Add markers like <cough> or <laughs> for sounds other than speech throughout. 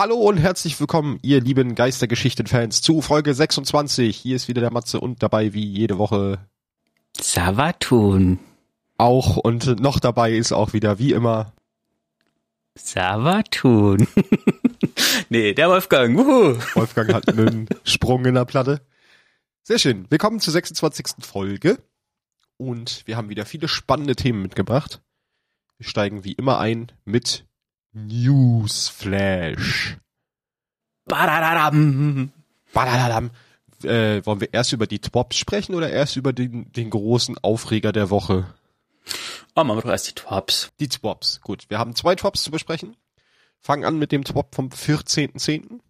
Hallo und herzlich willkommen, ihr lieben Geistergeschichten-Fans, zu Folge 26. Hier ist wieder der Matze und dabei wie jede Woche Savatun. auch und noch dabei ist auch wieder wie immer. Savatun. <laughs> nee, der Wolfgang. Wuhu. Wolfgang hat einen <laughs> Sprung in der Platte. Sehr schön. Willkommen zur 26. Folge und wir haben wieder viele spannende Themen mitgebracht. Wir steigen wie immer ein mit Newsflash. Badadadam. Badadadam. Äh, wollen wir erst über die Twops sprechen oder erst über den, den großen Aufreger der Woche? Oh, machen wir doch erst die Twaps. Die Twops. Gut, wir haben zwei Twops zu besprechen. Fangen an mit dem Twop vom 14.10.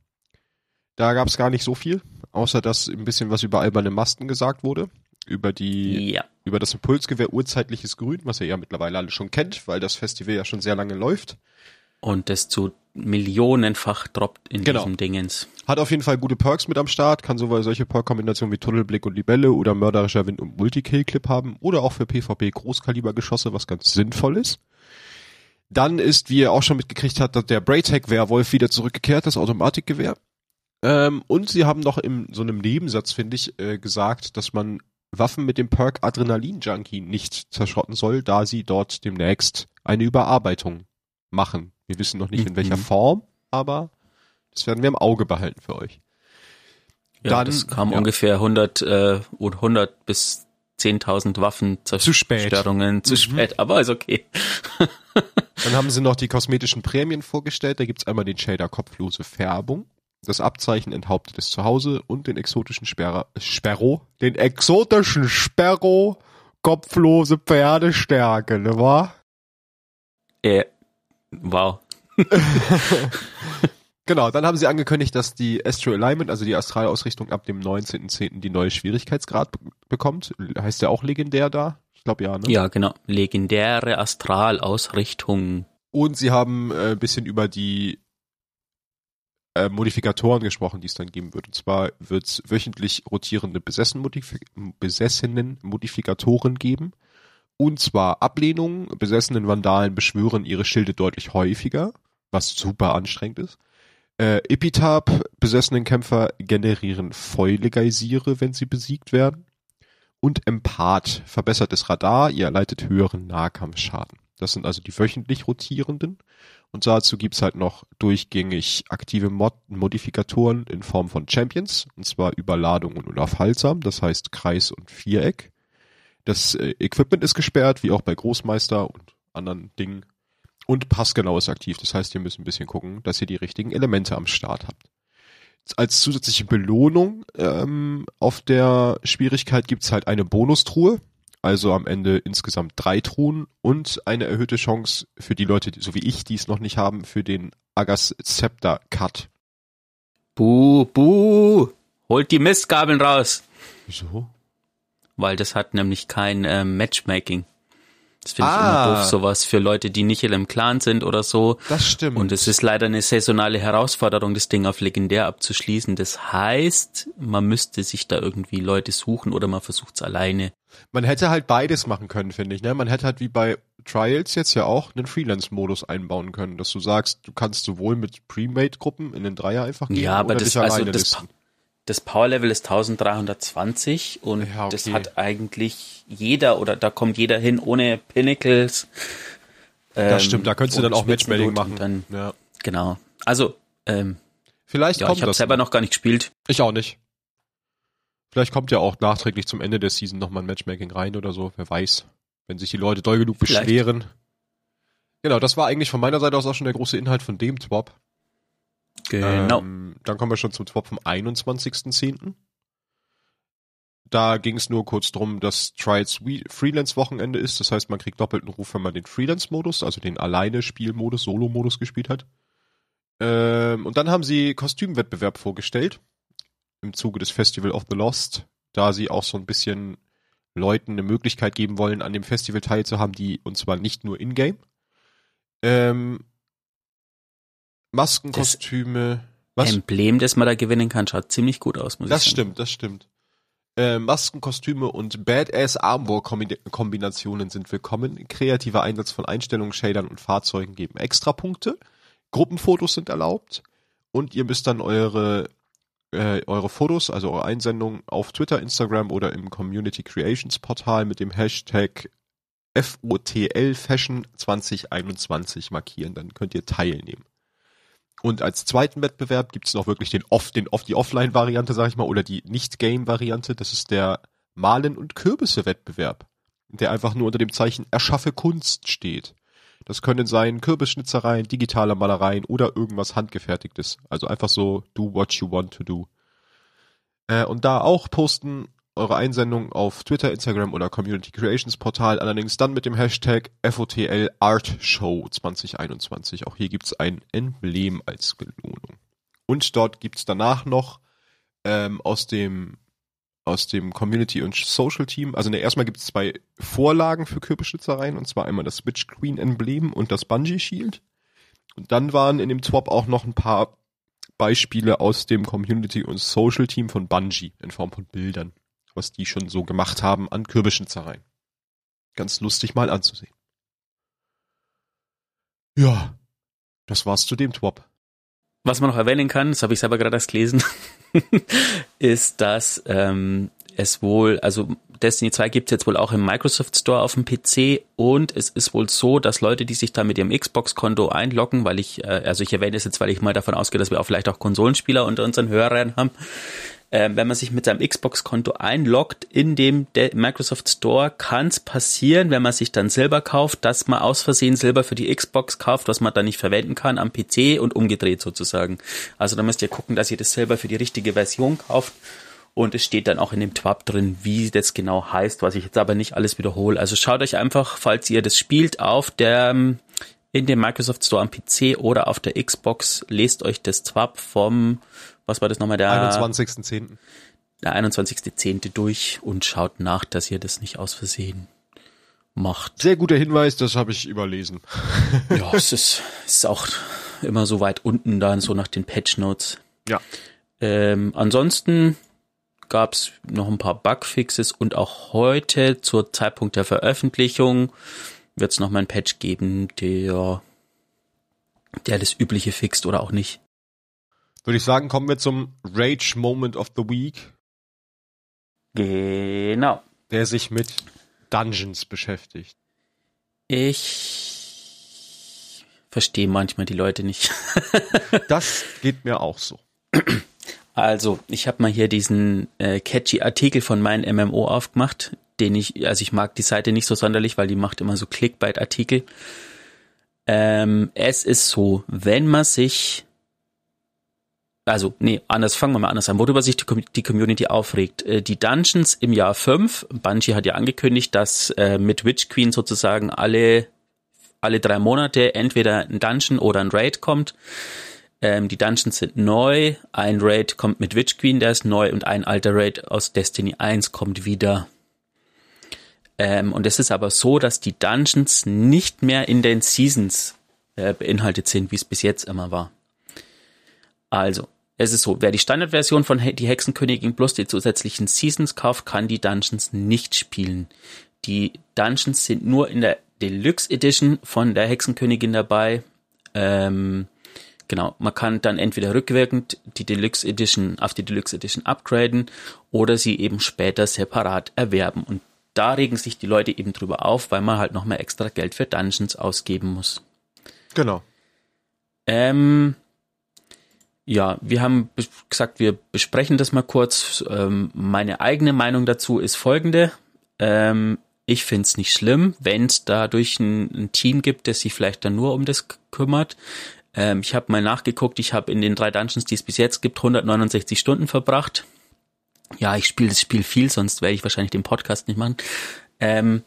Da gab es gar nicht so viel, außer dass ein bisschen was über alberne Masten gesagt wurde. Über die, Ja. über das Impulsgewehr urzeitliches Grün, was ihr ja mittlerweile alle schon kennt, weil das Festival ja schon sehr lange läuft. Und das zu millionenfach droppt in Genau. diesem Dingens. Hat auf jeden Fall gute Perks mit am Start, kann sowohl solche Perk-Kombinationen wie Tunnelblick und Libelle oder mörderischer Wind und Multikill-Clip haben oder auch für PvP Großkalibergeschosse, was ganz sinnvoll ist. Dann ist, wie ihr auch schon mitgekriegt habt, dass der Braytech-Werwolf wieder zurückgekehrt, das Automatikgewehr. Ähm, und sie haben noch in so einem Nebensatz, finde ich, äh, gesagt, dass man Waffen mit dem Perk Adrenalin-Junkie nicht zerschrotten soll, da sie dort demnächst eine Überarbeitung machen. Wir wissen noch nicht in Mhm. welcher Form, aber das werden wir im Auge behalten für euch. Ja, Dann- das kam ja. ungefähr 100, äh, und 100 bis 10.000 Waffen Zu spät. Zerstörungen zu Mhm. spät, aber ist okay. <laughs> Dann haben sie noch die kosmetischen Prämien vorgestellt. Da gibt's einmal den Shader kopflose Färbung, das Abzeichen enthauptetes Zuhause und den exotischen Sperra, Sperro, den exotischen Sperro kopflose Pferdestärke, ne wa? Äh, wow. <laughs> Genau, dann haben sie angekündigt, dass die Astro Alignment, also die Astralausrichtung ab dem 19.10. die neue Schwierigkeitsgrad be bekommt. Heißt ja auch legendär da? Ich glaube ja, ne? Ja, genau. Legendäre Astralausrichtung. Und sie haben äh, ein bisschen über die äh, Modifikatoren gesprochen, die es dann geben wird. Und zwar wird es wöchentlich rotierende besessen Modif besessenen Modifikatoren geben. Und zwar Ablehnungen, besessenen Vandalen beschwören ihre Schilde deutlich häufiger, was super anstrengend ist. Äh, Epitaph, besessenen Kämpfer generieren Fäule-Geysire, wenn sie besiegt werden. Und Empath, verbessertes Radar, ihr erleidet höheren Nahkampfschaden. Das sind also die wöchentlich rotierenden. Und dazu gibt's halt noch durchgängig aktive Mod Modifikatoren in Form von Champions, und zwar Überladung und unaufhaltsam, das heißt Kreis und Viereck. Das äh, Equipment ist gesperrt, wie auch bei Großmeister und anderen Dingen. Und passgenau ist aktiv, das heißt, ihr müsst ein bisschen gucken, dass ihr die richtigen Elemente am Start habt. Als zusätzliche Belohnung ähm, auf der Schwierigkeit gibt's halt eine Bonustruhe, also am Ende insgesamt drei Truhen und eine erhöhte Chance für die Leute, so wie ich, die es noch nicht haben, für den Agas Scepter Cut. Buh, buh. Holt die Mistgabeln raus. Wieso? Weil das hat nämlich kein ähm, Matchmaking. Das finde ich Ah. immer doof, sowas für Leute, die nicht in einem Clan sind oder so. Das stimmt. Und es ist leider eine saisonale Herausforderung, das Ding auf legendär abzuschließen. Das heißt, man müsste sich da irgendwie Leute suchen oder man versucht es alleine. Man hätte halt beides machen können, finde ich. Ne? Man hätte halt wie bei Trials jetzt ja auch einen Freelance-Modus einbauen können, dass du sagst, du kannst sowohl mit Premade-Gruppen in den Dreier einfach gehen Ja, aber das- also das- listen. Das Power-Level ist 1320 und Ja, okay. das hat eigentlich jeder oder da kommt jeder hin ohne Pinnacles. Das Ähm, stimmt, da könntest du dann auch Matchmaking machen. Dann, ja. genau. Also, ähm, Vielleicht ja, kommt ich habe das. selber noch gar nicht gespielt. Ich auch nicht. Vielleicht kommt ja auch nachträglich zum Ende der Season nochmal ein Matchmaking rein oder so, wer weiß. Wenn sich die Leute doll genug Vielleicht. beschweren. Genau, das war eigentlich von meiner Seite aus auch schon der große Inhalt von dem Twop. Genau. Ähm, dann kommen wir schon zum Twop vom 21.10. Da ging es nur kurz drum, dass Trials Freelance-Wochenende ist. Das heißt, man kriegt doppelten Ruf, wenn man den Freelance-Modus, also den Alleine-Spielmodus, Solo-Modus gespielt hat. Ähm, und dann haben sie Kostümwettbewerb vorgestellt. Im Zuge des Festival of the Lost. Da sie auch so ein bisschen Leuten eine Möglichkeit geben wollen, an dem Festival teilzuhaben, die, und zwar nicht nur in-game. Ähm, Maskenkostüme. Was? Emblem, das man da gewinnen kann, schaut ziemlich gut aus, muss Das ich sagen. stimmt, das stimmt. Äh, Maskenkostüme und Badass-Armor-Kombinationen sind willkommen. Kreativer Einsatz von Einstellungen, Shadern und Fahrzeugen geben Extrapunkte. Gruppenfotos sind erlaubt. und ihr müsst dann eure äh, eure Fotos, also eure Einsendungen auf Twitter, Instagram oder im Community Creations Portal mit dem Hashtag FOTL Fashion 2021 markieren, dann könnt ihr teilnehmen. Und als zweiten Wettbewerb gibt's noch wirklich den Off, den Off, die Offline-Variante, sag ich mal, oder die Nicht-Game-Variante. Das ist der Malen und Kürbisse-Wettbewerb, der einfach nur unter dem Zeichen Erschaffe Kunst steht. Das können sein Kürbisschnitzereien, digitale Malereien oder irgendwas handgefertigtes. Also einfach so do what you want to do. Äh, und da auch posten eure Einsendung auf Twitter, Instagram oder Community Creations Portal, allerdings dann mit dem Hashtag FOTL Art Show 2021. Auch hier gibt's ein Emblem als Belohnung. Und dort gibt's danach noch ähm, aus dem aus dem Community und Social Team. Also ne, erstmal gibt es zwei Vorlagen für Kürbisschnitzereien, und zwar einmal das Switch Queen Emblem und das Bungee Shield. Und dann waren in dem Swap auch noch ein paar Beispiele aus dem Community und Social Team von Bungee in Form von Bildern was die schon so gemacht haben an Kürbisschnitzereien. Ganz lustig mal anzusehen. Ja, das war's zu dem Twop. Was man noch erwähnen kann, das habe ich selber gerade erst gelesen, <laughs> ist, dass ähm, es wohl, also Destiny 2 gibt es jetzt wohl auch im Microsoft Store auf dem PC und es ist wohl so, dass Leute, die sich da mit ihrem Xbox-Konto einloggen, weil ich, äh, also ich erwähne es jetzt, weil ich mal davon ausgehe, dass wir auch vielleicht auch Konsolenspieler unter unseren Hörern haben, äh, wenn man sich mit seinem Xbox-Konto einloggt in dem Microsoft Store, kann es passieren, wenn man sich dann Silber kauft, dass man aus Versehen Silber für die Xbox kauft, was man dann nicht verwenden kann am PC und umgedreht sozusagen. Also da müsst ihr gucken, dass ihr das Silber für die richtige Version kauft. Und es steht dann auch in dem Twab drin, wie das genau heißt, was ich jetzt aber nicht alles wiederhole. Also schaut euch einfach, falls ihr das spielt, auf der in dem Microsoft Store am PC oder auf der Xbox, lest euch das Twab vom was war das nochmal, der 21.10. Der 21.10. durch und schaut nach, dass ihr das nicht aus Versehen macht. Sehr guter Hinweis, das habe ich überlesen. <laughs> ja, es <laughs> ist, ist auch immer so weit unten dann, so nach den Patch Notes. Ja. Ähm, ansonsten gab es noch ein paar Bugfixes und auch heute zur Zeitpunkt der Veröffentlichung wird es noch mal ein Patch geben, der, der das Übliche fixt oder auch nicht würde ich sagen, kommen wir zum Rage Moment of the Week. Genau. Der sich mit Dungeons beschäftigt. Ich verstehe manchmal die Leute nicht. <laughs> das geht mir auch so. Also, ich habe mal hier diesen äh, catchy Artikel von meinem MMO aufgemacht, den ich, also ich mag die Seite nicht so sonderlich, weil die macht immer so Clickbait-Artikel. Ähm, es ist so, wenn man sich also, nee, anders, fangen wir mal anders an, worüber sich die, die Community aufregt. Äh, die Dungeons im Jahr 5, Bungie hat ja angekündigt, dass äh, mit Witch Queen sozusagen alle, alle drei Monate entweder ein Dungeon oder ein Raid kommt. Ähm, die Dungeons sind neu, ein Raid kommt mit Witch Queen, der ist neu und ein alter Raid aus Destiny 1 kommt wieder. Ähm, und es ist aber so, dass die Dungeons nicht mehr in den Seasons äh, beinhaltet sind, wie es bis jetzt immer war. Also, es ist so, wer die Standardversion von Die Hexenkönigin plus die zusätzlichen Seasons kauft, kann die Dungeons nicht spielen. Die Dungeons sind nur in der Deluxe Edition von der Hexenkönigin dabei. Ähm, genau, man kann dann entweder rückwirkend die Deluxe Edition auf die Deluxe Edition upgraden oder sie eben später separat erwerben. Und da regen sich die Leute eben drüber auf, weil man halt noch mehr extra Geld für Dungeons ausgeben muss. Genau. Ähm, ja, wir haben gesagt, wir besprechen das mal kurz. Ähm, meine eigene Meinung dazu ist folgende. Ähm, ich finde es nicht schlimm, wenn es dadurch ein, ein, Team gibt, das sich vielleicht dann nur um das kümmert. Ähm, ich habe mal nachgeguckt, ich habe in den drei Dungeons, die es bis jetzt gibt, 169 Stunden verbracht. Ja, ich spiele das Spiel viel, sonst werde ich wahrscheinlich den Podcast nicht machen. Ähm,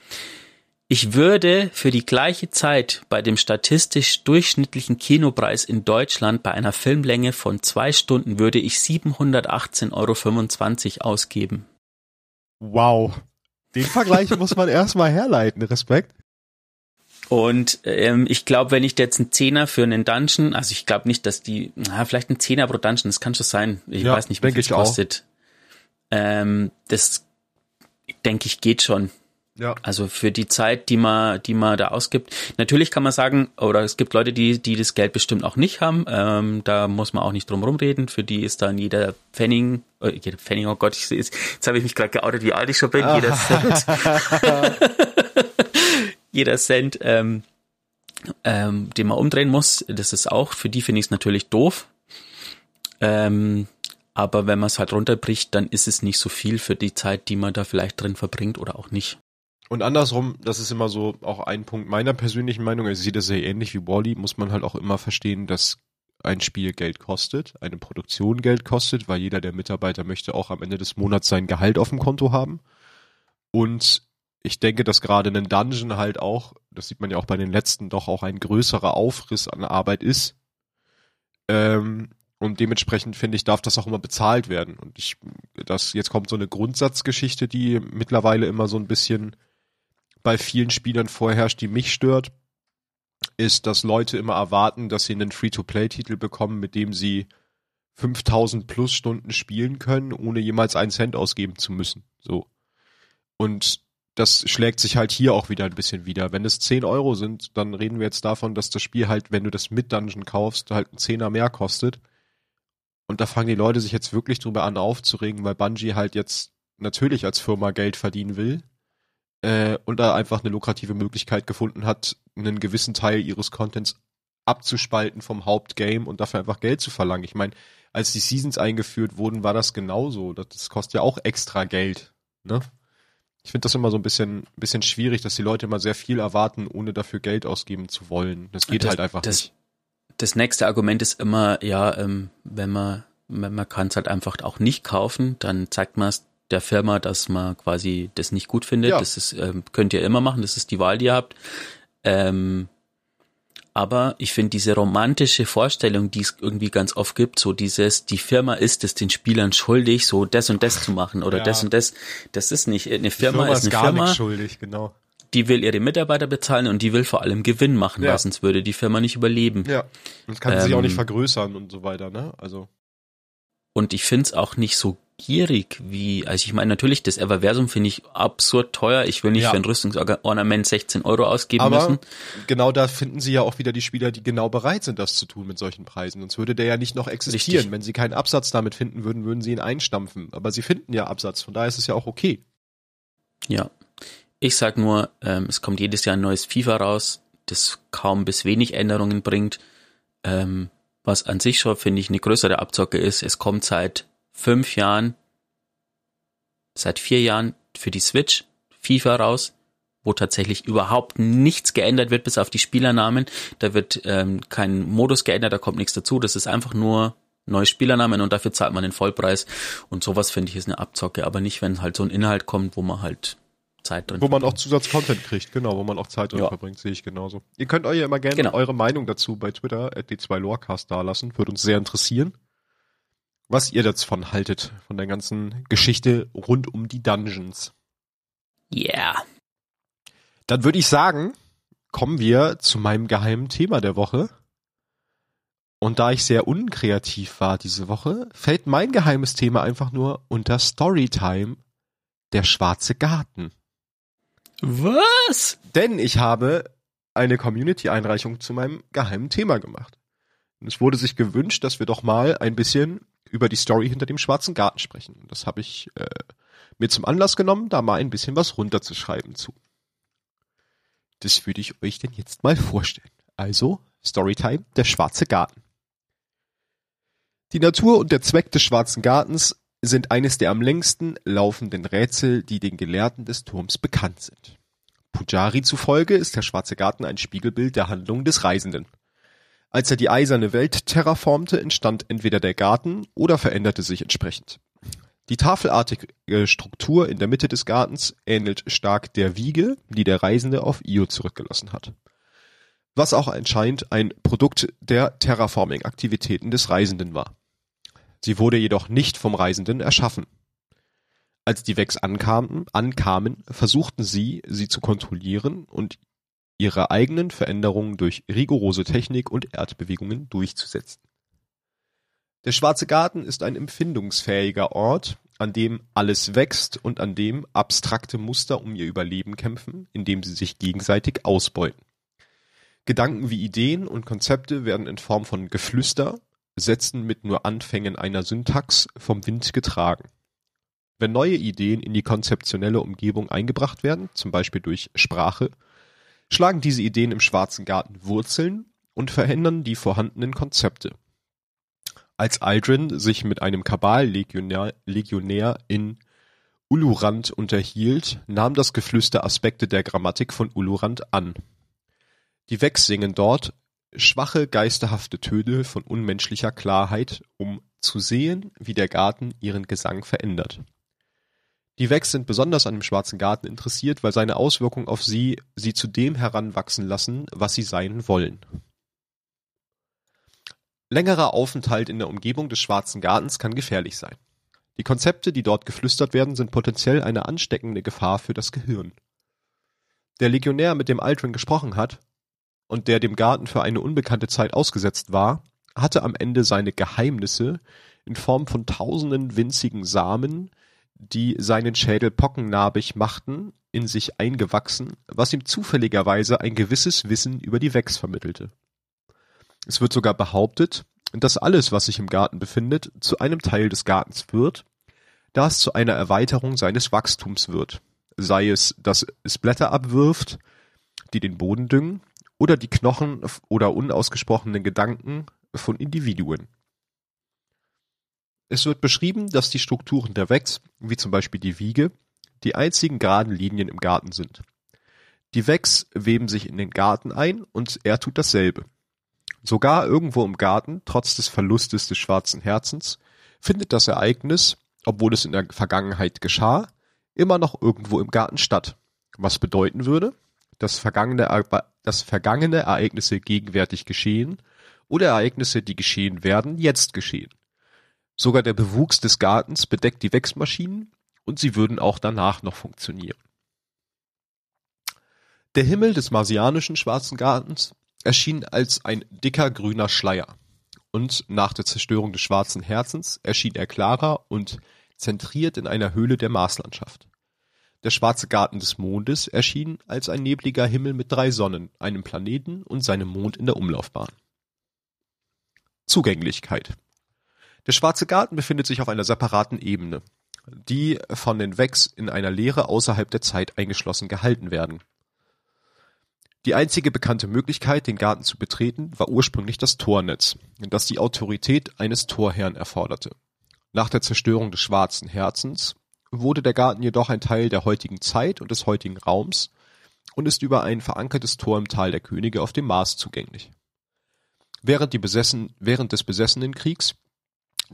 ich würde für die gleiche Zeit bei dem statistisch durchschnittlichen Kinopreis in Deutschland bei einer Filmlänge von zwei Stunden würde ich 718,25 Euro ausgeben. Wow. Den Vergleich <laughs> muss man erstmal herleiten. Respekt. Und ähm, ich glaube, wenn ich jetzt einen Zehner für einen Dungeon, also ich glaube nicht, dass die, na, vielleicht ein Zehner pro Dungeon, das kann schon sein. Ich ja, weiß nicht, wie viel es kostet. Ähm, das denke ich geht schon. Ja. Also für die Zeit, die man, die man da ausgibt. Natürlich kann man sagen, oder es gibt Leute, die, die das Geld bestimmt auch nicht haben. Ähm, da muss man auch nicht drum rumreden. Für die ist dann jeder Pfennig, äh, jeder Pfennig, oh Gott, ich, jetzt, jetzt habe ich mich gerade geoutet, wie alt ich schon bin. Jeder Cent. <laughs> jeder Cent, ähm, ähm, den man umdrehen muss. Das ist auch, für die finde ich es natürlich doof. Ähm, aber wenn man es halt runterbricht, dann ist es nicht so viel für die Zeit, die man da vielleicht drin verbringt oder auch nicht. Und andersrum, das ist immer so auch ein Punkt meiner persönlichen Meinung, also ich sehe das sehr ähnlich wie Wally, muss man halt auch immer verstehen, dass ein Spiel Geld kostet, eine Produktion Geld kostet, weil jeder der Mitarbeiter möchte auch am Ende des Monats sein Gehalt auf dem Konto haben. Und ich denke, dass gerade ein Dungeon halt auch, das sieht man ja auch bei den letzten, doch auch ein größerer Aufriss an Arbeit ist. Ähm, und dementsprechend finde ich, darf das auch immer bezahlt werden. Und ich, das, jetzt kommt so eine Grundsatzgeschichte, die mittlerweile immer so ein bisschen bei vielen Spielern vorherrscht, die mich stört, ist, dass Leute immer erwarten, dass sie einen Free-to-Play-Titel bekommen, mit dem sie 5000 plus Stunden spielen können, ohne jemals einen Cent ausgeben zu müssen. So. Und das schlägt sich halt hier auch wieder ein bisschen wieder. Wenn es 10 Euro sind, dann reden wir jetzt davon, dass das Spiel halt, wenn du das mit Dungeon kaufst, halt ein Zehner mehr kostet. Und da fangen die Leute sich jetzt wirklich drüber an aufzuregen, weil Bungie halt jetzt natürlich als Firma Geld verdienen will äh, und da einfach eine lukrative Möglichkeit gefunden hat, einen gewissen Teil ihres Contents abzuspalten vom Hauptgame und dafür einfach Geld zu verlangen. Ich meine, als die Seasons eingeführt wurden, war das genauso. Das kostet ja auch extra Geld. Ne? Ich finde das immer so ein bisschen, bisschen schwierig, dass die Leute immer sehr viel erwarten, ohne dafür Geld ausgeben zu wollen. Das geht das, halt einfach das, nicht. Das nächste Argument ist immer, ja, ähm, wenn man, wenn man kann es halt einfach auch nicht kaufen, dann zeigt man es der Firma, dass man quasi das nicht gut findet. Ja. Das ist, ähm, könnt ihr immer machen, das ist die Wahl, die ihr habt. Ähm, aber ich finde diese romantische Vorstellung, die es irgendwie ganz oft gibt, so dieses, die Firma ist es den Spielern schuldig, so das und das zu machen oder ja. das und das, das ist nicht, eine Firma, Firma ist, eine gar Firma, nicht schuldig, genau. die will ihre Mitarbeiter bezahlen und die will vor allem Gewinn machen, ja. weil sonst würde die Firma nicht überleben. Ja, das kann ähm, sich auch nicht ähm, vergrößern und so weiter, ne, also. Und ich finde es auch nicht so gierig wie, also ich meine natürlich, das Everversum finde ich absurd teuer. Ich will nicht ja. für ein Rüstungsornament 16 Euro ausgeben Aber müssen. genau da finden sie ja auch wieder die Spieler, die genau bereit sind, das zu tun mit solchen Preisen. Sonst würde der ja nicht noch existieren. Richtig. Wenn sie keinen Absatz damit finden würden, würden sie ihn einstampfen. Aber sie finden ja Absatz, von daher ist es ja auch okay. Ja. Ich sag nur, ähm, es kommt jedes Jahr ein neues FIFA raus, das kaum bis wenig Änderungen bringt. Ähm, was an sich schon, finde ich, eine größere Abzocke ist. Es kommt seit fünf Jahren, seit vier Jahren für die Switch FIFA raus, wo tatsächlich überhaupt nichts geändert wird, bis auf die Spielernamen. Da wird ähm, kein Modus geändert, da kommt nichts dazu. Das ist einfach nur neue Spielernamen und dafür zahlt man den Vollpreis. Und sowas finde ich ist eine Abzocke, aber nicht, wenn halt so ein Inhalt kommt, wo man halt Zeit drin Wo man auch Zusatzcontent kriegt, genau, wo man auch Zeit drin ja. verbringt, sehe ich genauso. Ihr könnt euch ja immer gerne genau. eure Meinung dazu bei Twitter at d2lorecast dalassen, würde uns sehr interessieren was ihr davon haltet, von der ganzen Geschichte rund um die Dungeons. Yeah. Dann würde ich sagen, kommen wir zu meinem geheimen Thema der Woche. Und da ich sehr unkreativ war diese Woche, fällt mein geheimes Thema einfach nur unter Storytime der schwarze Garten. Was? Denn ich habe eine Community-Einreichung zu meinem geheimen Thema gemacht. Und es wurde sich gewünscht, dass wir doch mal ein bisschen über die Story hinter dem Schwarzen Garten sprechen. Das habe ich äh, mir zum Anlass genommen, da mal ein bisschen was runterzuschreiben zu. Das würde ich euch denn jetzt mal vorstellen. Also, Storytime, der Schwarze Garten. Die Natur und der Zweck des Schwarzen Gartens sind eines der am längsten laufenden Rätsel, die den Gelehrten des Turms bekannt sind. Pujari zufolge ist der Schwarze Garten ein Spiegelbild der Handlung des Reisenden. Als er die eiserne Welt terraformte, entstand entweder der Garten oder veränderte sich entsprechend. Die tafelartige Struktur in der Mitte des Gartens ähnelt stark der Wiege, die der Reisende auf Io zurückgelassen hat. Was auch anscheinend ein Produkt der Terraforming-Aktivitäten des Reisenden war. Sie wurde jedoch nicht vom Reisenden erschaffen. Als die Vex ankamen, ankamen, versuchten sie, sie zu kontrollieren und ihre eigenen Veränderungen durch rigorose Technik und Erdbewegungen durchzusetzen. Der Schwarze Garten ist ein empfindungsfähiger Ort, an dem alles wächst und an dem abstrakte Muster um ihr Überleben kämpfen, indem sie sich gegenseitig ausbeuten. Gedanken wie Ideen und Konzepte werden in Form von Geflüster, Sätzen mit nur Anfängen einer Syntax, vom Wind getragen. Wenn neue Ideen in die konzeptionelle Umgebung eingebracht werden, zum Beispiel durch Sprache, schlagen diese Ideen im Schwarzen Garten Wurzeln und verändern die vorhandenen Konzepte. Als Aldrin sich mit einem Kabal-Legionär Legionär in Ulurand unterhielt, nahm das Geflüster Aspekte der Grammatik von Ulurand an. Die Vex singen dort schwache geisterhafte Töne von unmenschlicher Klarheit, um zu sehen, wie der Garten ihren Gesang verändert. Die Vex sind besonders an dem Schwarzen Garten interessiert, weil seine Auswirkungen auf sie sie zu dem heranwachsen lassen, was sie sein wollen. Längerer Aufenthalt in der Umgebung des Schwarzen Gartens kann gefährlich sein. Die Konzepte, die dort geflüstert werden, sind potenziell eine ansteckende Gefahr für das Gehirn. Der Legionär, mit dem Aldrin gesprochen hat, und der dem Garten für eine unbekannte Zeit ausgesetzt war, hatte am Ende seine Geheimnisse in Form von tausenden winzigen Samen, die seinen Schädel pockennarbig machten, in sich eingewachsen, was ihm zufälligerweise ein gewisses Wissen über die Wex vermittelte. Es wird sogar behauptet, dass alles, was sich im Garten befindet, zu einem Teil des Gartens wird, da es zu einer Erweiterung seines Wachstums wird, sei es, dass es Blätter abwirft, die den Boden düngen, oder die Knochen oder unausgesprochenen Gedanken von Individuen. Es wird beschrieben, dass die Strukturen der Wex, wie zum Beispiel die Wiege, die einzigen geraden Linien im Garten sind. Die Wex weben sich in den Garten ein und er tut dasselbe. Sogar irgendwo im Garten, trotz des Verlustes des schwarzen Herzens, findet das Ereignis, obwohl es in der Vergangenheit geschah, immer noch irgendwo im Garten statt. Was bedeuten würde, dass vergangene, dass vergangene Ereignisse gegenwärtig geschehen oder Ereignisse, die geschehen werden, jetzt geschehen. Sogar der Bewuchs des Gartens bedeckt die Wechsmaschinen und sie würden auch danach noch funktionieren. Der Himmel des marsianischen Schwarzen Gartens erschien als ein dicker grüner Schleier und nach der Zerstörung des Schwarzen Herzens erschien er klarer und zentriert in einer Höhle der Marslandschaft. Der schwarze Garten des Mondes erschien als ein nebliger Himmel mit drei Sonnen, einem Planeten und seinem Mond in der Umlaufbahn. Zugänglichkeit Der schwarze Garten befindet sich auf einer separaten Ebene, die von den Vex in einer Leere außerhalb der Zeit eingeschlossen gehalten werden. Die einzige bekannte Möglichkeit, den Garten zu betreten, war ursprünglich das Tornetz, das die Autorität eines Torherrn erforderte. Nach der Zerstörung des Schwarzen Herzens wurde der Garten jedoch ein Teil der heutigen Zeit und des heutigen Raums und ist über ein verankertes Tor im Tal der Könige auf dem Mars zugänglich. Während, Besessen, während des Besessenenkriegs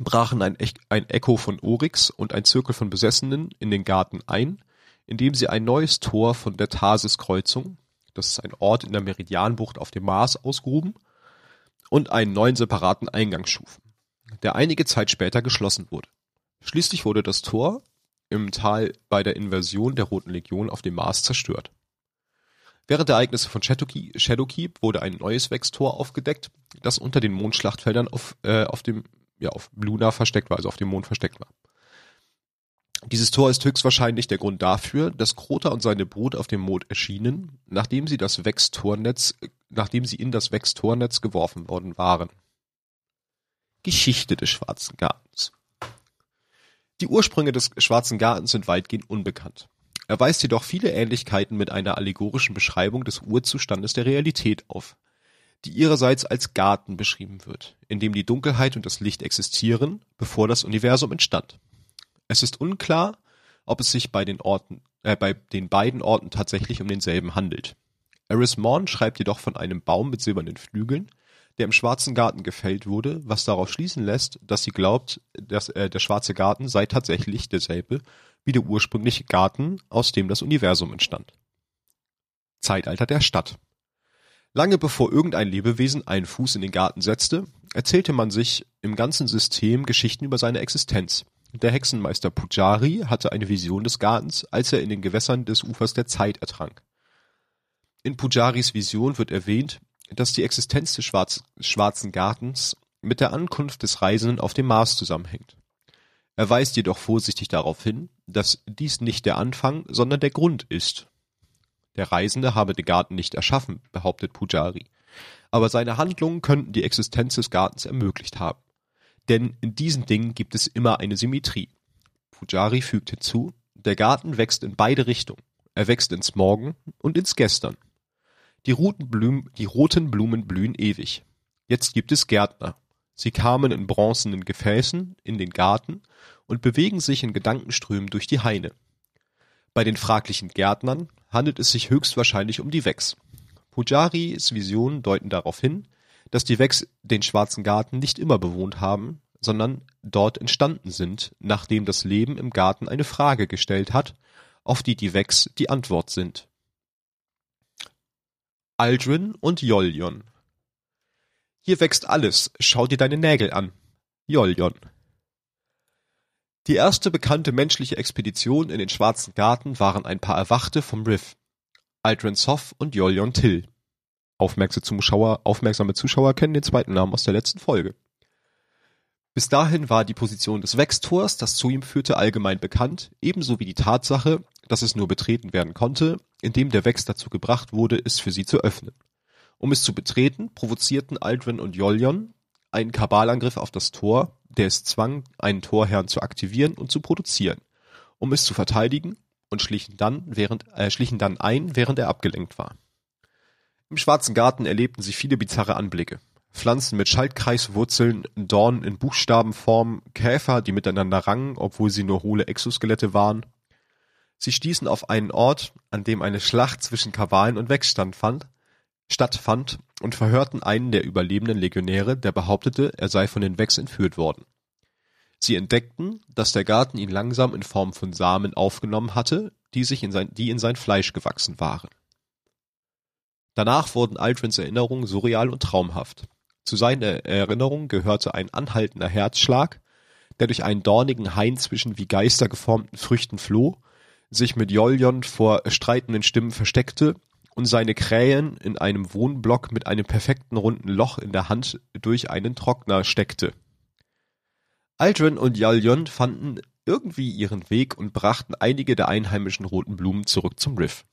brachen ein, ein Echo von Oryx und ein Zirkel von Besessenen in den Garten ein, indem sie ein neues Tor von der Tarsis-Kreuzung, das ist ein Ort in der Meridianbucht auf dem Mars, ausgruben und einen neuen separaten Eingang schufen, der einige Zeit später geschlossen wurde. Schließlich wurde das Tor im Tal bei der Invasion der Roten Legion auf dem Mars zerstört. Während der Ereignisse von Shadowkeep wurde ein neues Vex-Tor aufgedeckt, das unter den Mondschlachtfeldern auf, äh, auf dem, ja, auf Luna versteckt war, also auf dem Mond versteckt war. Dieses Tor ist höchstwahrscheinlich der Grund dafür, dass Krota und seine Brut auf dem Mond erschienen, nachdem sie das Vex-Tornetz, nachdem sie in das Vex-Tornetz geworfen worden waren. Geschichte des Schwarzen Gartens die Ursprünge des Schwarzen Gartens sind weitgehend unbekannt. Er weist jedoch viele Ähnlichkeiten mit einer allegorischen Beschreibung des Urzustandes der Realität auf, die ihrerseits als Garten beschrieben wird, in dem die Dunkelheit und das Licht existieren, bevor das Universum entstand. Es ist unklar, ob es sich bei den Orten, äh, bei den beiden Orten tatsächlich um denselben handelt. Eris Morn schreibt jedoch von einem Baum mit silbernen Flügeln, der im Schwarzen Garten gefällt wurde, was darauf schließen lässt, dass sie glaubt, dass äh, der Schwarze Garten sei tatsächlich derselbe wie der ursprüngliche Garten, aus dem das Universum entstand. Zeitalter der Stadt Lange bevor irgendein Lebewesen einen Fuß in den Garten setzte, erzählte man sich im ganzen System Geschichten über seine Existenz. Der Hexenmeister Pujari hatte eine Vision des Gartens, als er in den Gewässern des Ufers der Zeit ertrank. In Pujaris Vision wird erwähnt, dass die Existenz des Schwarzen Gartens mit der Ankunft des Reisenden auf dem Mars zusammenhängt. Er weist jedoch vorsichtig darauf hin, dass dies nicht der Anfang, sondern der Grund ist. Der Reisende habe den Garten nicht erschaffen, behauptet Pujari. Aber seine Handlungen könnten die Existenz des Gartens ermöglicht haben. Denn in diesen Dingen gibt es immer eine Symmetrie. Pujari fügt hinzu, der Garten wächst in beide Richtungen. Er wächst ins Morgen und ins Gestern. Die roten Blumen, die roten Blumen blühen ewig. Jetzt gibt es Gärtner. Sie kamen in bronzenen Gefäßen in den Garten und bewegen sich in Gedankenströmen durch die Haine. Bei den fraglichen Gärtnern handelt es sich höchstwahrscheinlich um die Wex. Pujaris Visionen deuten darauf hin, dass die Wex den Schwarzen Garten nicht immer bewohnt haben, sondern dort entstanden sind, nachdem das Leben im Garten eine Frage gestellt hat, auf die die Wex die Antwort sind. Aldrin und Joljon Hier wächst alles, schau dir deine Nägel an. Joljon Die erste bekannte menschliche Expedition in den Schwarzen Garten waren ein paar Erwachte vom Riff, Aldrin Soff und Joljon Till. Aufmerksame Zuschauer, kennen den zweiten Namen aus der letzten Folge. Bis dahin war die Position des Wechstors, das zu ihm führte, allgemein bekannt, ebenso wie die Tatsache, dass es nur betreten werden konnte, indem der Wex dazu gebracht wurde, es für sie zu öffnen. Um es zu betreten, provozierten Aldrin und Jolyon einen Kabalangriff auf das Tor, der es zwang, einen Torherrn zu aktivieren und zu produzieren, um es zu verteidigen und schlichen dann, während, äh, schlichen dann ein, während er abgelenkt war. Im Schwarzen Garten erlebten sie viele bizarre Anblicke. Pflanzen mit Schaltkreiswurzeln, Dornen in Buchstabenform, Käfer, die miteinander rangen, obwohl sie nur hohle Exoskelette waren. Sie stießen auf einen Ort, an dem eine Schlacht zwischen Kabalen und Vex stattfand und verhörten einen der überlebenden Legionäre, der behauptete, er sei von den Vex entführt worden. Sie entdeckten, dass der Garten ihn langsam in Form von Samen aufgenommen hatte, die sich in sein, die in sein Fleisch gewachsen waren. Danach wurden Aldrins Erinnerungen surreal und traumhaft. Zu seiner Erinnerung gehörte ein anhaltender Herzschlag, der durch einen dornigen Hain zwischen wie Geister geformten Früchten floh, sich mit Joljon vor streitenden Stimmen versteckte und seine Krähen in einem Wohnblock mit einem perfekten runden Loch in der Hand durch einen Trockner steckte. Aldrin und Joljon fanden irgendwie ihren Weg und brachten einige der einheimischen roten Blumen zurück zum Riff.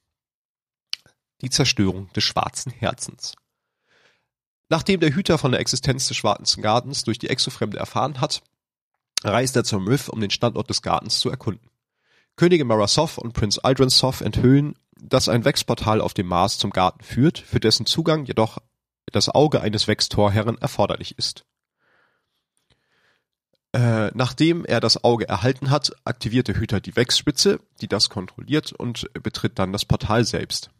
Die Zerstörung des schwarzen Herzens. Nachdem der Hüter von der Existenz des Schwarzen Gartens durch die Exofremde erfahren hat, reist er zum Riff, um den Standort des Gartens zu erkunden. Königin Marasov und Prinz Aldrin Sov enthüllen, dass ein Wechsportal auf dem Mars zum Garten führt, für dessen Zugang jedoch das Auge eines Wechstorherren erforderlich ist. Äh, nachdem er das Auge erhalten hat, aktiviert der Hüter die Wechsspitze, die das kontrolliert und betritt dann das Portal selbst.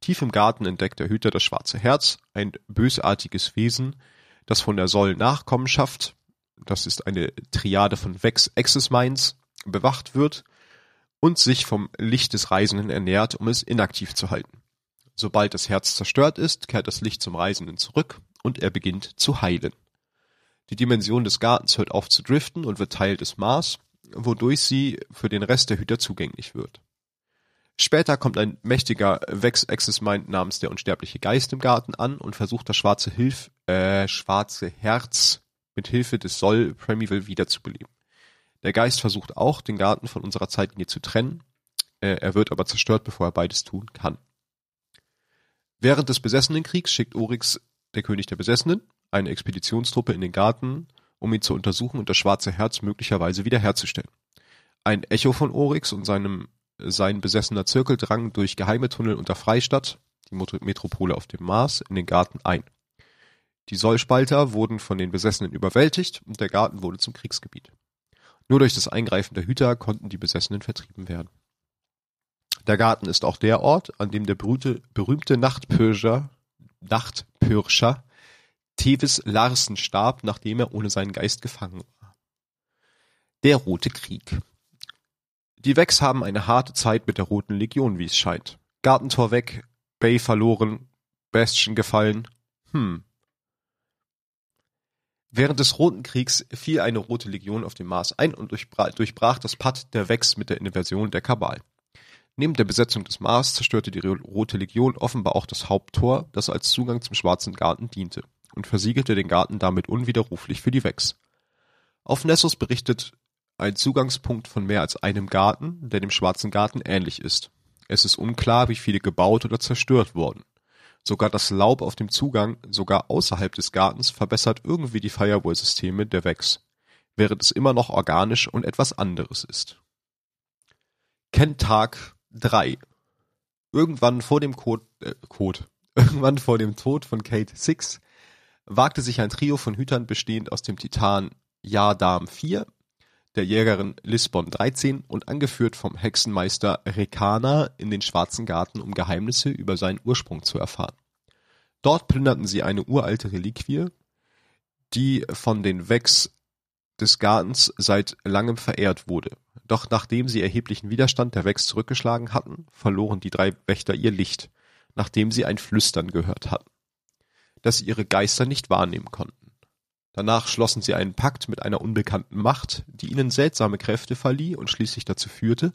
Tief im Garten entdeckt der Hüter das Schwarze Herz, ein bösartiges Wesen, das von der Soll-Nachkommenschaft, das ist eine Triade von Vex Access Minds, bewacht wird und sich vom Licht des Reisenden ernährt, um es inaktiv zu halten. Sobald das Herz zerstört ist, kehrt das Licht zum Reisenden zurück und er beginnt zu heilen. Die Dimension des Gartens hört auf zu driften und wird Teil des Mars, wodurch sie für den Rest der Hüter zugänglich wird. Später kommt ein mächtiger Vex Access Mind namens der unsterbliche Geist im Garten an und versucht das schwarze Hilf, äh, schwarze Herz mit Hilfe des Sol Primeval wiederzubeleben. Der Geist versucht auch, den Garten von unserer Zeitlinie zu trennen. Äh, er wird aber zerstört, bevor er beides tun kann. Während des Besessenenkriegs schickt Oryx, der König der Besessenen, eine Expeditionstruppe in den Garten, um ihn zu untersuchen und das schwarze Herz möglicherweise wiederherzustellen. Ein Echo von Oryx und seinem sein besessener Zirkel drang durch geheime Tunnel unter Freistadt, die Metropole auf dem Mars, in den Garten ein. Die Sollspalter wurden von den Besessenen überwältigt und der Garten wurde zum Kriegsgebiet. Nur durch das Eingreifen der Hüter konnten die Besessenen vertrieben werden. Der Garten ist auch der Ort, an dem der berühmte, berühmte Nachtpirscher, Nachtpirscher Tevis Larsen starb, nachdem er ohne seinen Geist gefangen war. Der Rote Krieg die Vex haben eine harte Zeit mit der Roten Legion, wie es scheint. Gartentor weg, Bay verloren, Bastion gefallen. Hm. Während des Roten Kriegs fiel eine Rote Legion auf dem Mars ein und durchbrach das Patt der Vex mit der Invasion der Kabal. Neben der Besetzung des Mars zerstörte die Rote Legion offenbar auch das Haupttor, das als Zugang zum Schwarzen Garten diente, und versiegelte den Garten damit unwiderruflich für die Vex. Auf Nessus berichtet ein Zugangspunkt von mehr als einem Garten, der dem Schwarzen Garten ähnlich ist. Es ist unklar, wie viele gebaut oder zerstört wurden. Sogar das Laub auf dem Zugang, sogar außerhalb des Gartens, verbessert irgendwie die Firewall-Systeme der Vex, während es immer noch organisch und etwas anderes ist. Kenntag 3 Irgendwann vor dem Code, äh, Code, <laughs> irgendwann vor dem Tod von Kate Six wagte sich ein Trio von Hütern bestehend aus dem Titan Yadam 4, der Jägerin Lisbon 13 und angeführt vom Hexenmeister Rekana in den Schwarzen Garten, um Geheimnisse über seinen Ursprung zu erfahren. Dort plünderten sie eine uralte Reliquie, die von den Vex des Gartens seit langem verehrt wurde. Doch nachdem sie erheblichen Widerstand der Vex zurückgeschlagen hatten, verloren die drei Wächter ihr Licht, nachdem sie ein Flüstern gehört hatten, das sie ihre Geister nicht wahrnehmen konnten. Danach schlossen sie einen Pakt mit einer unbekannten Macht, die ihnen seltsame Kräfte verlieh und schließlich dazu führte,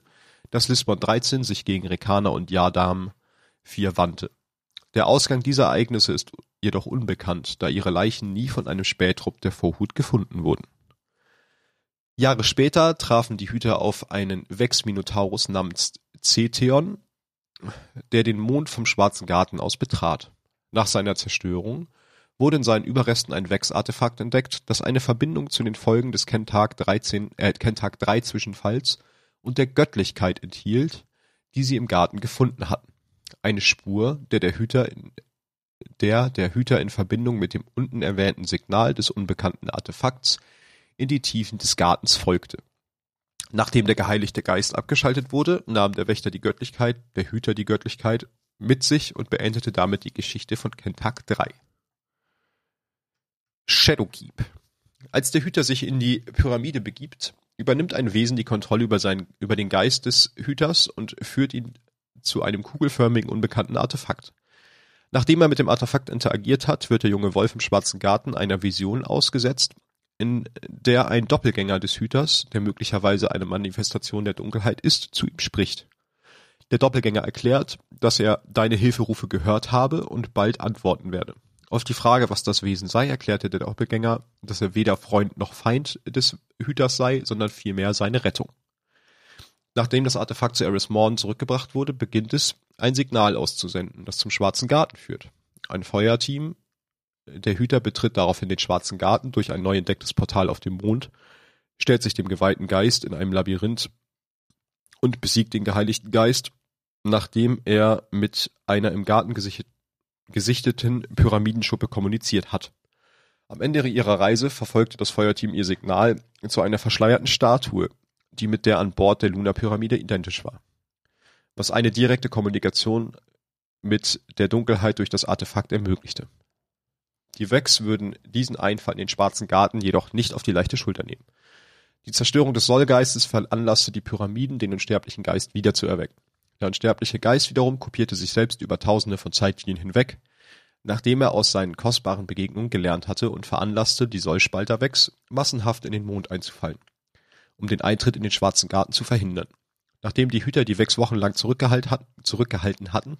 dass Lisbon 13 sich gegen Rekana und Yadam 4 wandte. Der Ausgang dieser Ereignisse ist jedoch unbekannt, da ihre Leichen nie von einem Spähtrupp der Vorhut gefunden wurden. Jahre später trafen die Hüter auf einen Vex-Minotaurus namens Cetheon, der den Mond vom Schwarzen Garten aus betrat. Nach seiner Zerstörung wurde in seinen Überresten ein Vex-Artefakt entdeckt, das eine Verbindung zu den Folgen des Kentag 13, äh, Kentag 3 Zwischenfalls und der Göttlichkeit enthielt, die sie im Garten gefunden hatten. Eine Spur, der der Hüter in, der der Hüter in Verbindung mit dem unten erwähnten Signal des unbekannten Artefakts in die Tiefen des Gartens folgte. Nachdem der geheiligte Geist abgeschaltet wurde, nahm der Wächter die Göttlichkeit, der Hüter die Göttlichkeit mit sich und beendete damit die Geschichte von Kentak 3. Shadowkeep. Als der Hüter sich in die Pyramide begibt, übernimmt ein Wesen die Kontrolle über, seinen, über den Geist des Hüters und führt ihn zu einem kugelförmigen, unbekannten Artefakt. Nachdem er mit dem Artefakt interagiert hat, wird der junge Wolf im Schwarzen Garten einer Vision ausgesetzt, in der ein Doppelgänger des Hüters, der möglicherweise eine Manifestation der Dunkelheit ist, zu ihm spricht. Der Doppelgänger erklärt, dass er deine Hilferufe gehört habe und bald antworten werde. Auf die Frage, was das Wesen sei, erklärte der Doppelgänger, dass er weder Freund noch Feind des Hüters sei, sondern vielmehr seine Rettung. Nachdem das Artefakt zu Eris Morn zurückgebracht wurde, beginnt es, ein Signal auszusenden, das zum Schwarzen Garten führt. Ein Feuerteam, der Hüter betritt daraufhin den Schwarzen Garten durch ein neu entdecktes Portal auf dem Mond, stellt sich dem geweihten Geist in einem Labyrinth und besiegt den geheiligten Geist, nachdem er mit einer im Garten gesichteten gesichteten Pyramidenschuppe kommuniziert hat. Am Ende ihrer Reise verfolgte das Feuerteam ihr Signal zu einer verschleierten Statue, die mit der an Bord der Luna-Pyramide identisch war. Was eine direkte Kommunikation mit der Dunkelheit durch das Artefakt ermöglichte. Die Vex würden diesen Einfall in den Schwarzen Garten jedoch nicht auf die leichte Schulter nehmen. Die Zerstörung des Sollgeistes veranlasste die Pyramiden, den unsterblichen Geist wiederzuerwecken. Der unsterbliche Geist wiederum kopierte sich selbst über tausende von Zeitlinien hinweg, nachdem er aus seinen kostbaren Begegnungen gelernt hatte und veranlasste die Sollspalterwex, massenhaft in den Mond einzufallen, um den Eintritt in den Schwarzen Garten zu verhindern. Nachdem die Hüter die Vex wochenlang zurückgehalten hatten,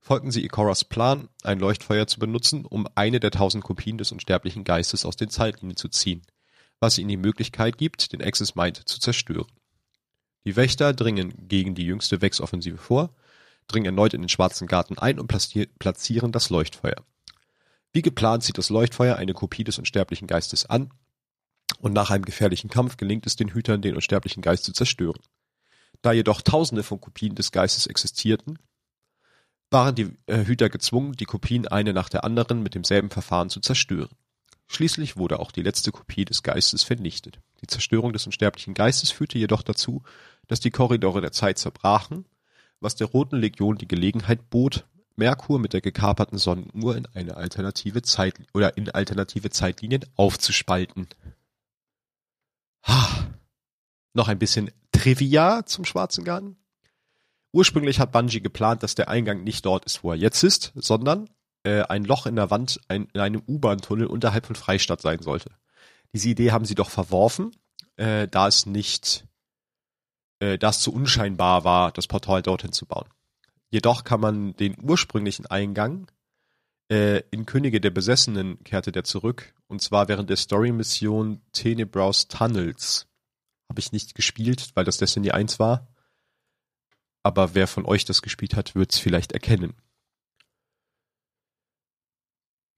folgten sie Ikoras Plan, ein Leuchtfeuer zu benutzen, um eine der tausend Kopien des unsterblichen Geistes aus den Zeitlinien zu ziehen, was ihnen die Möglichkeit gibt, den Axis Mind zu zerstören. Die Wächter dringen gegen die jüngste Vex-Offensive vor, dringen erneut in den Schwarzen Garten ein und platzieren das Leuchtfeuer. Wie geplant zieht das Leuchtfeuer eine Kopie des unsterblichen Geistes an, und nach einem gefährlichen Kampf gelingt es den Hütern, den unsterblichen Geist zu zerstören. Da jedoch tausende von Kopien des Geistes existierten, waren die äh, Hüter gezwungen, die Kopien eine nach der anderen mit demselben Verfahren zu zerstören. Schließlich wurde auch die letzte Kopie des Geistes vernichtet. Die Zerstörung des unsterblichen Geistes führte jedoch dazu, dass die Korridore der Zeit zerbrachen, was der Roten Legion die Gelegenheit bot, Merkur mit der gekaperten Sonnenuhr in eine alternative Zeit oder in alternative Zeitlinien aufzuspalten. Ha. Noch ein bisschen Trivia zum Schwarzen Garten. Ursprünglich hat Bungie geplant, dass der Eingang nicht dort ist, wo er jetzt ist, sondern äh, ein Loch in der Wand ein, in einem U-Bahn-Tunnel unterhalb von Freistadt sein sollte. Diese Idee haben sie doch verworfen, äh, da es nicht äh, das zu unscheinbar war, das Portal dorthin zu bauen. Jedoch kann man den ursprünglichen Eingang äh, in Könige der Besessenen kehrte der zurück, und zwar während der Story-Mission Tenebraus Tunnels Habe ich nicht gespielt, weil das Destiny 1 war. Aber wer von euch das gespielt hat, wird es vielleicht erkennen.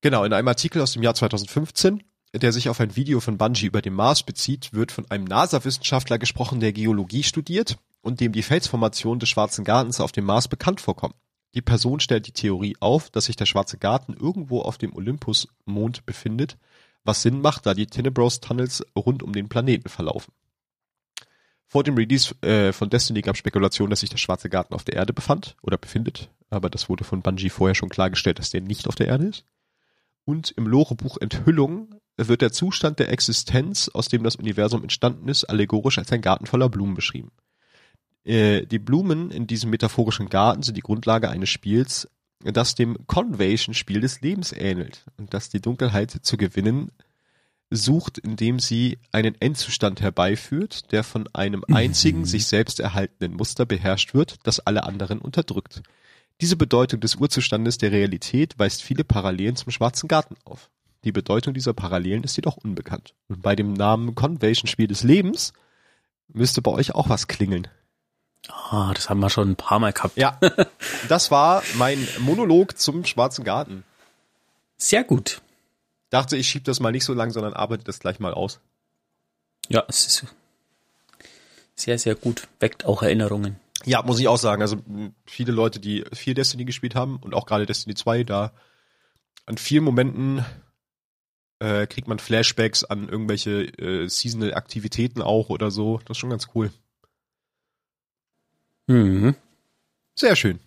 Genau, in einem Artikel aus dem Jahr 2015, der sich auf ein Video von Bungie über den Mars bezieht, wird von einem NASA-Wissenschaftler gesprochen, der Geologie studiert und dem die Felsformation des Schwarzen Gartens auf dem Mars bekannt vorkommt. Die Person stellt die Theorie auf, dass sich der Schwarze Garten irgendwo auf dem Olympus-Mond befindet, was Sinn macht, da die Tenebros Tunnels rund um den Planeten verlaufen. Vor dem Release äh, von Destiny gab Spekulationen, dass sich der Schwarze Garten auf der Erde befand oder befindet, aber das wurde von Bungie vorher schon klargestellt, dass der nicht auf der Erde ist. Und im Lorebuch Enthüllung wird der Zustand der Existenz, aus dem das Universum entstanden ist, allegorisch als ein Garten voller Blumen beschrieben. Äh, die Blumen in diesem metaphorischen Garten sind die Grundlage eines Spiels, das dem Convation-Spiel des Lebens ähnelt und das die Dunkelheit zu gewinnen sucht, indem sie einen Endzustand herbeiführt, der von einem einzigen mhm. sich selbst erhaltenen Muster beherrscht wird, das alle anderen unterdrückt. Diese Bedeutung des Urzustandes der Realität weist viele Parallelen zum Schwarzen Garten auf. Die Bedeutung dieser Parallelen ist jedoch unbekannt. Und bei dem Namen Convation Spiel des Lebens müsste bei euch auch was klingeln. Ah, oh, das haben wir schon ein paar Mal gehabt. Ja, <laughs> das war mein Monolog zum Schwarzen Garten. Sehr gut. Dachte, ich schieb das mal nicht so lang, sondern arbeite das gleich mal aus. Ja, es ist sehr, sehr gut. Weckt auch Erinnerungen. Ja, muss ich auch sagen. Also viele Leute, die viel Destiny gespielt haben und auch gerade Destiny 2, da an vielen Momenten äh, kriegt man Flashbacks an irgendwelche äh, Seasonal-Aktivitäten auch oder so. Das ist schon ganz cool. Mhm. Sehr schön.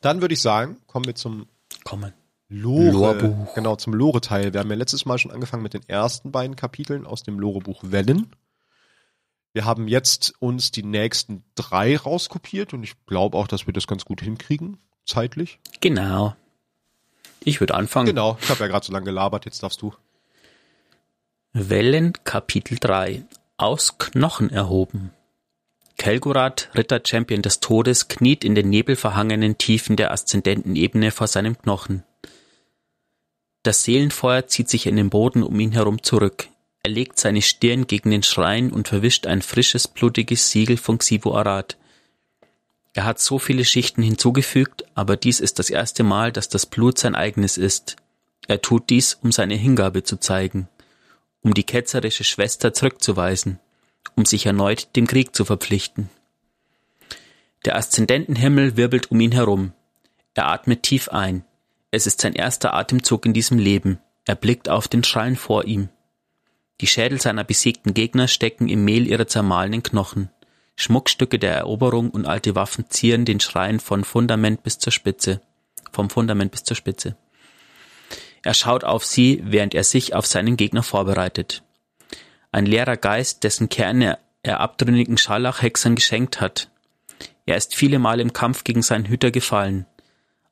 Dann würde ich sagen, kommen wir zum kommen. Lore. Lorebuch. Genau, zum Lore-Teil. Wir haben ja letztes Mal schon angefangen mit den ersten beiden Kapiteln aus dem Lorebuch Wellen. Wir haben jetzt uns die nächsten drei rauskopiert und ich glaube auch, dass wir das ganz gut hinkriegen, zeitlich. Genau. Ich würde anfangen. Genau, ich habe ja gerade so lange gelabert, jetzt darfst du. Wellen Kapitel 3 Aus Knochen erhoben. Kelgorath, Ritter-Champion des Todes, kniet in den nebelverhangenen Tiefen der Aszendentenebene vor seinem Knochen. Das Seelenfeuer zieht sich in den Boden um ihn herum zurück. Er legt seine Stirn gegen den Schrein und verwischt ein frisches, blutiges Siegel von Xivu Arad. Er hat so viele Schichten hinzugefügt, aber dies ist das erste Mal, dass das Blut sein eigenes ist. Er tut dies, um seine Hingabe zu zeigen, um die ketzerische Schwester zurückzuweisen um sich erneut dem Krieg zu verpflichten. Der Aszendentenhimmel wirbelt um ihn herum. Er atmet tief ein. Es ist sein erster Atemzug in diesem Leben. Er blickt auf den Schrein vor ihm. Die Schädel seiner besiegten Gegner stecken im Mehl ihrer zermahlenen Knochen. Schmuckstücke der Eroberung und alte Waffen zieren den Schrein von Fundament bis zur Spitze. Vom Fundament bis zur Spitze. Er schaut auf sie, während er sich auf seinen Gegner vorbereitet ein leerer Geist, dessen Kerne er abtrünnigen Scharlachhexern geschenkt hat. Er ist viele Mal im Kampf gegen seinen Hüter gefallen.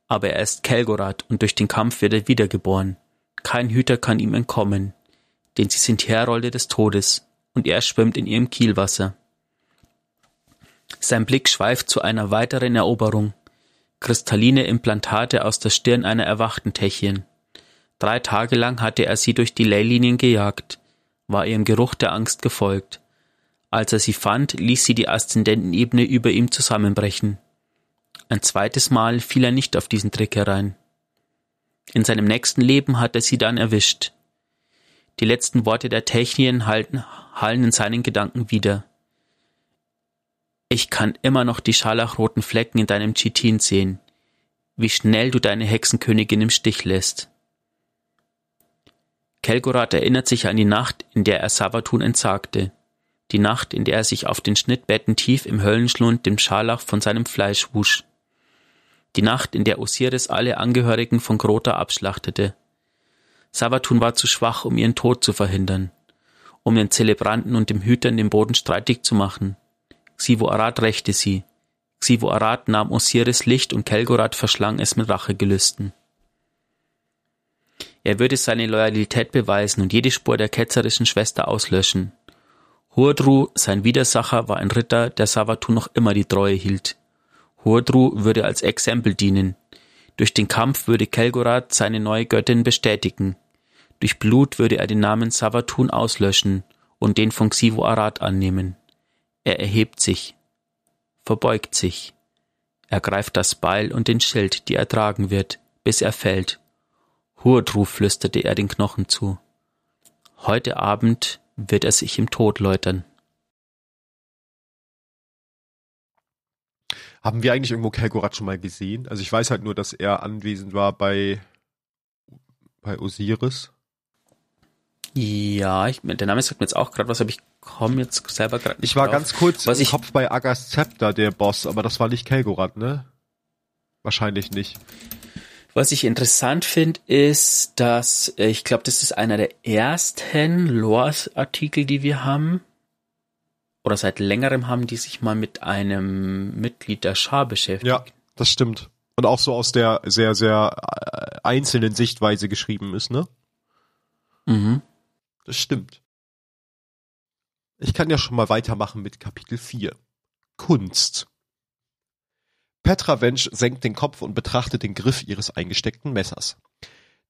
Aber er ist Kelgorath und durch den Kampf wird er wiedergeboren. Kein Hüter kann ihm entkommen, denn sie sind Herolde des Todes und er schwimmt in ihrem Kielwasser. Sein Blick schweift zu einer weiteren Eroberung. Kristalline Implantate aus der Stirn einer erwachten Techien. Drei Tage lang hatte er sie durch die Leylinien gejagt war ihrem Geruch der Angst gefolgt. Als er sie fand, ließ sie die Aszendentenebene über ihm zusammenbrechen. Ein zweites Mal fiel er nicht auf diesen Trick herein. In seinem nächsten Leben hat er sie dann erwischt. Die letzten Worte der Technien hallen in seinen Gedanken wieder. Ich kann immer noch die scharlachroten Flecken in deinem Chitin sehen, wie schnell du deine Hexenkönigin im Stich lässt. Kelgorath erinnert sich an die Nacht, in der er Savatun entsagte. Die Nacht, in der er sich auf den Schnittbetten tief im Höllenschlund dem Scharlach von seinem Fleisch wusch. Die Nacht, in der Osiris alle Angehörigen von Grota abschlachtete. Savatun war zu schwach, um ihren Tod zu verhindern, um den Zelebranten und dem Hüter in dem Boden streitig zu machen. Xivo Arad rächte sie. Xivo Arad nahm Osiris Licht und Kelgorath verschlang es mit Rachegelüsten. Er würde seine Loyalität beweisen und jede Spur der ketzerischen Schwester auslöschen. Hurdru, sein Widersacher, war ein Ritter, der Savatu noch immer die Treue hielt. Hurdru würde als Exempel dienen. Durch den Kampf würde Kelgorath seine neue Göttin bestätigen. Durch Blut würde er den Namen Savatun auslöschen und den von Xivo Arad annehmen. Er erhebt sich, verbeugt sich. Er greift das Beil und den Schild, die er tragen wird, bis er fällt. Hurtruf flüsterte er den Knochen zu. Heute Abend wird er sich im Tod läutern. Haben wir eigentlich irgendwo Kelgorat schon mal gesehen? Also ich weiß halt nur, dass er anwesend war bei, bei Osiris. Ja, ich, der Name sagt mir jetzt auch gerade was, aber ich komme jetzt selber gerade nicht Ich war drauf. ganz kurz was im ich, Kopf bei Agas Zepter, der Boss, aber das war nicht Kelgorat, ne? Wahrscheinlich nicht. Was ich interessant finde, ist, dass äh, ich glaube, das ist einer der ersten Lore-Artikel, die wir haben, oder seit längerem haben, die sich mal mit einem Mitglied der Schar beschäftigen. Ja, das stimmt. Und auch so aus der sehr, sehr äh, einzelnen Sichtweise geschrieben ist, ne? Mhm. Das stimmt. Ich kann ja schon mal weitermachen mit Kapitel 4. Kunst. Petra Wensch senkt den Kopf und betrachtet den Griff ihres eingesteckten Messers.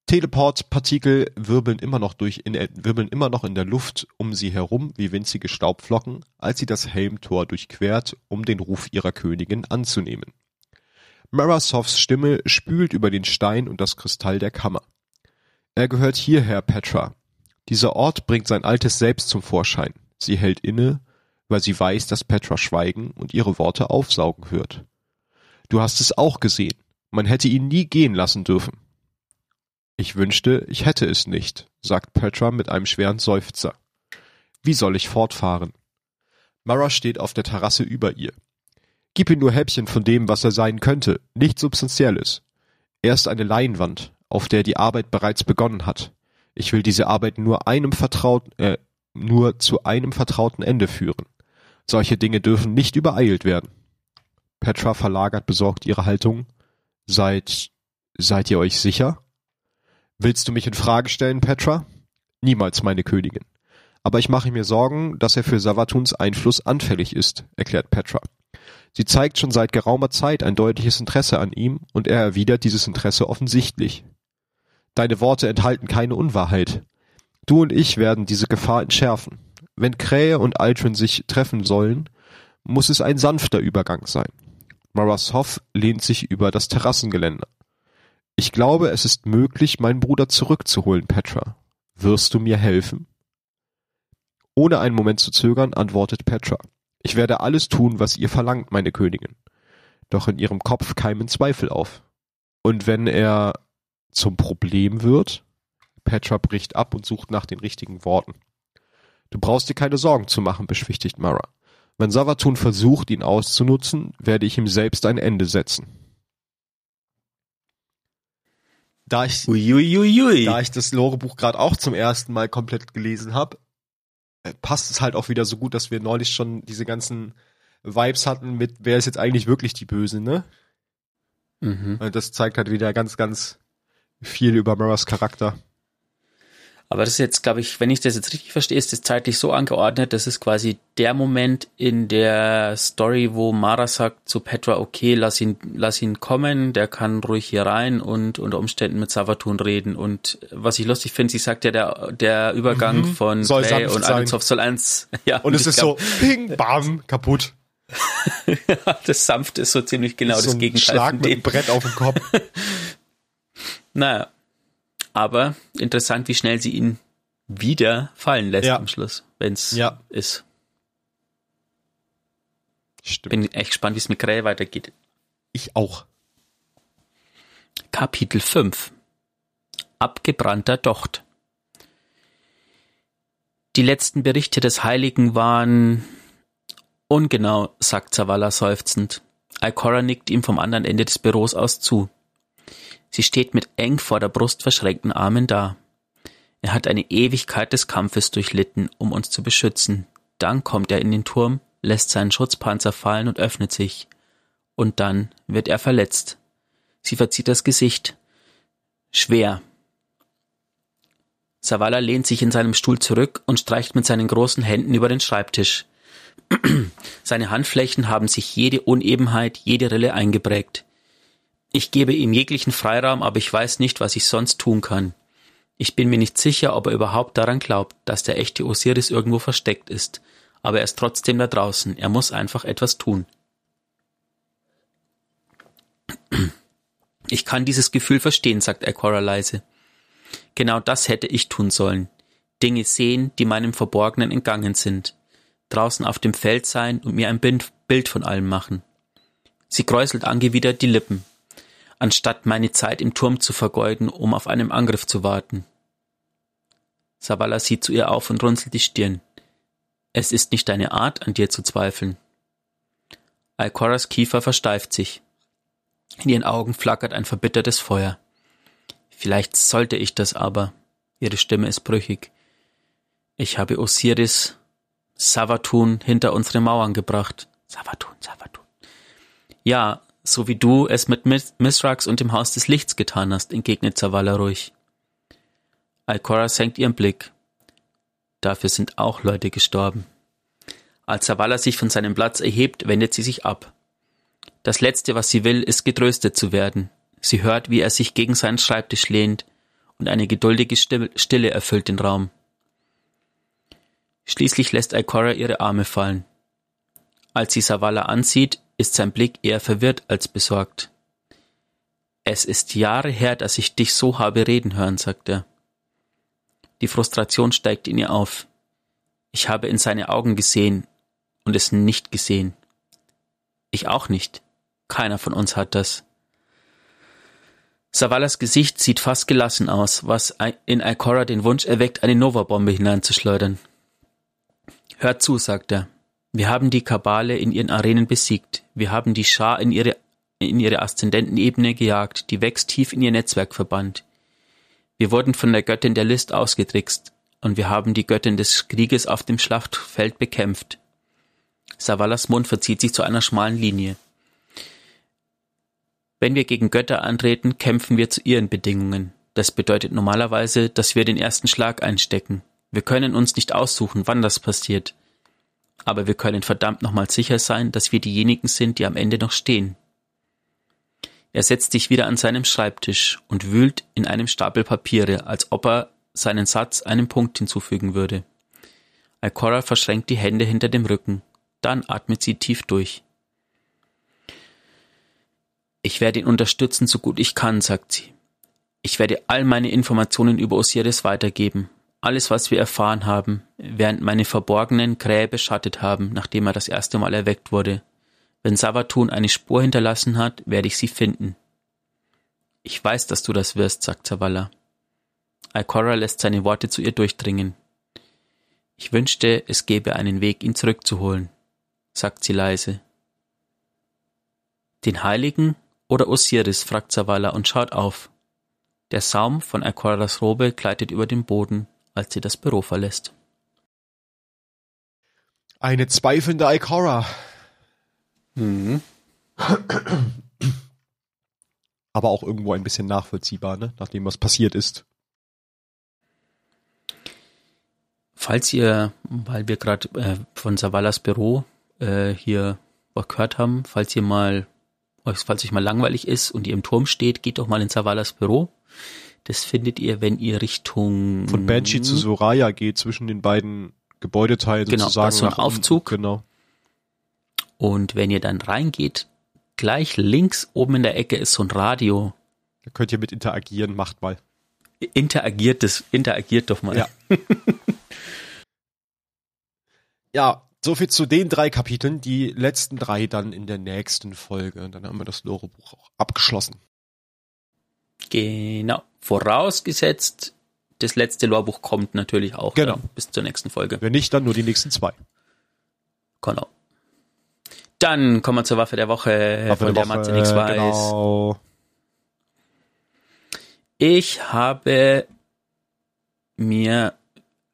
Teleportpartikel wirbeln immer noch durch in, wirbeln immer noch in der Luft um sie herum wie winzige Staubflocken, als sie das Helmtor durchquert, um den Ruf ihrer Königin anzunehmen. Marasovs Stimme spült über den Stein und das Kristall der Kammer. Er gehört hierher, Petra. Dieser Ort bringt sein altes Selbst zum Vorschein. Sie hält inne, weil sie weiß, dass Petra schweigen und ihre Worte aufsaugen wird. Du hast es auch gesehen. Man hätte ihn nie gehen lassen dürfen. Ich wünschte, ich hätte es nicht, sagt Petra mit einem schweren Seufzer. Wie soll ich fortfahren? Mara steht auf der Terrasse über ihr. Gib ihm nur Häppchen von dem, was er sein könnte, nichts Substanzielles. Er ist eine Leinwand, auf der die Arbeit bereits begonnen hat. Ich will diese Arbeit nur einem vertrauten, äh, nur zu einem vertrauten Ende führen. Solche Dinge dürfen nicht übereilt werden. Petra verlagert besorgt ihre Haltung. Seid, seid ihr euch sicher? Willst du mich in Frage stellen, Petra? Niemals, meine Königin. Aber ich mache mir Sorgen, dass er für Savatuns Einfluss anfällig ist, erklärt Petra. Sie zeigt schon seit geraumer Zeit ein deutliches Interesse an ihm und er erwidert dieses Interesse offensichtlich. Deine Worte enthalten keine Unwahrheit. Du und ich werden diese Gefahr entschärfen. Wenn Krähe und Aldrin sich treffen sollen, muss es ein sanfter Übergang sein. Maras Hoff lehnt sich über das Terrassengeländer. Ich glaube, es ist möglich, meinen Bruder zurückzuholen, Petra. Wirst du mir helfen? Ohne einen Moment zu zögern, antwortet Petra. Ich werde alles tun, was ihr verlangt, meine Königin. Doch in ihrem Kopf keimen Zweifel auf. Und wenn er zum Problem wird? Petra bricht ab und sucht nach den richtigen Worten. Du brauchst dir keine Sorgen zu machen, beschwichtigt Mara. Wenn Savatun versucht, ihn auszunutzen, werde ich ihm selbst ein Ende setzen. Da ich, Uiuiui. da ich das Lorebuch gerade auch zum ersten Mal komplett gelesen habe, äh, passt es halt auch wieder so gut, dass wir neulich schon diese ganzen Vibes hatten mit, wer ist jetzt eigentlich wirklich die Böse, ne? Mhm. Und das zeigt halt wieder ganz, ganz viel über Maras Charakter. Aber das ist jetzt, glaube ich, wenn ich das jetzt richtig verstehe, ist das zeitlich so angeordnet, das ist quasi der Moment in der Story, wo Mara sagt zu Petra, okay, lass ihn, lass ihn kommen, der kann ruhig hier rein und unter Umständen mit Savatun reden. Und was ich lustig finde, sie sagt ja, der, der Übergang mhm. von soll Play und Alenzov soll eins, <laughs> ja. Und, und es ist glaub, so, ping, bam, kaputt. <laughs> das sanft ist so ziemlich genau so das Gegenteil. Schlag mit dem Brett auf den Kopf. <laughs> naja, aber interessant, wie schnell sie ihn wieder fallen lässt ja. am Schluss, wenn es ja. ist. Stimmt. Bin echt gespannt, wie es mit Krähe weitergeht. Ich auch. Kapitel 5 Abgebrannter Docht Die letzten Berichte des Heiligen waren ungenau, sagt Zavala seufzend. Ikora nickt ihm vom anderen Ende des Büros aus zu. Sie steht mit eng vor der Brust verschränkten Armen da. Er hat eine Ewigkeit des Kampfes durchlitten, um uns zu beschützen. Dann kommt er in den Turm, lässt seinen Schutzpanzer fallen und öffnet sich. Und dann wird er verletzt. Sie verzieht das Gesicht. Schwer. Savala lehnt sich in seinem Stuhl zurück und streicht mit seinen großen Händen über den Schreibtisch. <clears throat> Seine Handflächen haben sich jede Unebenheit, jede Rille eingeprägt. Ich gebe ihm jeglichen Freiraum, aber ich weiß nicht, was ich sonst tun kann. Ich bin mir nicht sicher, ob er überhaupt daran glaubt, dass der echte Osiris irgendwo versteckt ist, aber er ist trotzdem da draußen. Er muss einfach etwas tun. Ich kann dieses Gefühl verstehen, sagt Aquara leise. Genau das hätte ich tun sollen. Dinge sehen, die meinem Verborgenen entgangen sind. Draußen auf dem Feld sein und mir ein Bild von allem machen. Sie kräuselt angewidert die Lippen, anstatt meine Zeit im Turm zu vergeuden, um auf einen Angriff zu warten. Savala sieht zu ihr auf und runzelt die Stirn. Es ist nicht deine Art, an dir zu zweifeln. Alcoras Kiefer versteift sich. In ihren Augen flackert ein verbittertes Feuer. Vielleicht sollte ich das aber. Ihre Stimme ist brüchig. Ich habe Osiris Savatun hinter unsere Mauern gebracht. Savatun, Savatun. Ja, so wie du es mit Misrax und dem Haus des Lichts getan hast, entgegnet Zavala ruhig. Alcora senkt ihren Blick. Dafür sind auch Leute gestorben. Als Zavala sich von seinem Platz erhebt, wendet sie sich ab. Das Letzte, was sie will, ist getröstet zu werden. Sie hört, wie er sich gegen seinen Schreibtisch lehnt, und eine geduldige Stille erfüllt den Raum. Schließlich lässt Ikora ihre Arme fallen. Als sie Savala ansieht, ist sein Blick eher verwirrt als besorgt. Es ist Jahre her, dass ich dich so habe reden hören, sagt er. Die Frustration steigt in ihr auf. Ich habe in seine Augen gesehen und es nicht gesehen. Ich auch nicht. Keiner von uns hat das. Savalas Gesicht sieht fast gelassen aus, was in Ikora den Wunsch erweckt, eine Nova-Bombe hineinzuschleudern. Hört zu, sagt er. Wir haben die Kabale in ihren Arenen besiegt. Wir haben die Schar in ihre, in ihre Aszendentenebene gejagt, die wächst tief in ihr Netzwerk verbannt. Wir wurden von der Göttin der List ausgetrickst und wir haben die Göttin des Krieges auf dem Schlachtfeld bekämpft. Savalas Mund verzieht sich zu einer schmalen Linie. Wenn wir gegen Götter antreten, kämpfen wir zu ihren Bedingungen. Das bedeutet normalerweise, dass wir den ersten Schlag einstecken. Wir können uns nicht aussuchen, wann das passiert. Aber wir können verdammt nochmal sicher sein, dass wir diejenigen sind, die am Ende noch stehen. Er setzt sich wieder an seinem Schreibtisch und wühlt in einem Stapel Papiere, als ob er seinen Satz einen Punkt hinzufügen würde. Alcora verschränkt die Hände hinter dem Rücken. Dann atmet sie tief durch. Ich werde ihn unterstützen, so gut ich kann, sagt sie. Ich werde all meine Informationen über Osiris weitergeben, alles, was wir erfahren haben, während meine verborgenen Krähe beschattet haben, nachdem er das erste Mal erweckt wurde. Wenn Savatun eine Spur hinterlassen hat, werde ich sie finden. Ich weiß, dass du das wirst, sagt Zavala. Alcora lässt seine Worte zu ihr durchdringen. Ich wünschte, es gäbe einen Weg, ihn zurückzuholen, sagt sie leise. Den Heiligen oder Osiris, fragt Zavala und schaut auf. Der Saum von Alcoras Robe gleitet über den Boden als sie das Büro verlässt. Eine zweifelnde Ikora. Mhm. <clears throat> Aber auch irgendwo ein bisschen nachvollziehbar, ne? nachdem was passiert ist. Falls ihr, weil wir gerade äh, von Savalas Büro äh, hier gehört haben, falls ihr mal, falls euch mal langweilig ist und ihr im Turm steht, geht doch mal in Savalas Büro. Das findet ihr, wenn ihr Richtung von Banshee zu Soraya geht zwischen den beiden Gebäudeteilen genau, sozusagen. Genau, so ein Aufzug. Genau. Und wenn ihr dann reingeht, gleich links oben in der Ecke ist so ein Radio. Da könnt ihr mit interagieren, macht mal. Interagiert das, interagiert doch mal. Ja. <laughs> ja, soviel zu den drei Kapiteln. Die letzten drei dann in der nächsten Folge. Dann haben wir das Lore-Buch auch abgeschlossen. Genau. Vorausgesetzt, das letzte Lorbuch kommt natürlich auch genau. bis zur nächsten Folge. Wenn nicht, dann nur die nächsten zwei. Genau. Dann kommen wir zur Waffe der Woche, Waffe von der, der Matze nichts weiß. Genau. Ich habe mir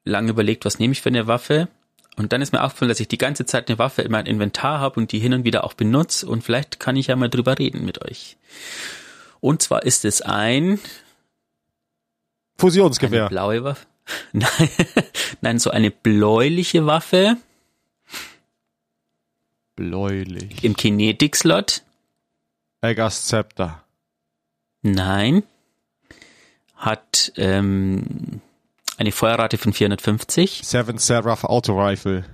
lange überlegt, was nehme ich für eine Waffe. Und dann ist mir aufgefallen, dass ich die ganze Zeit eine Waffe in meinem Inventar habe und die hin und wieder auch benutze. Und vielleicht kann ich ja mal drüber reden mit euch. Und zwar ist es ein Fusionsgewehr. Eine blaue Waffe. <laughs> Nein, nein, so eine bläuliche Waffe. Bläulich. Im Kinetic-Slot. Egas Scepter. Nein. hat ähm, eine Feuerrate von 450. Seven Seraph Auto Rifle.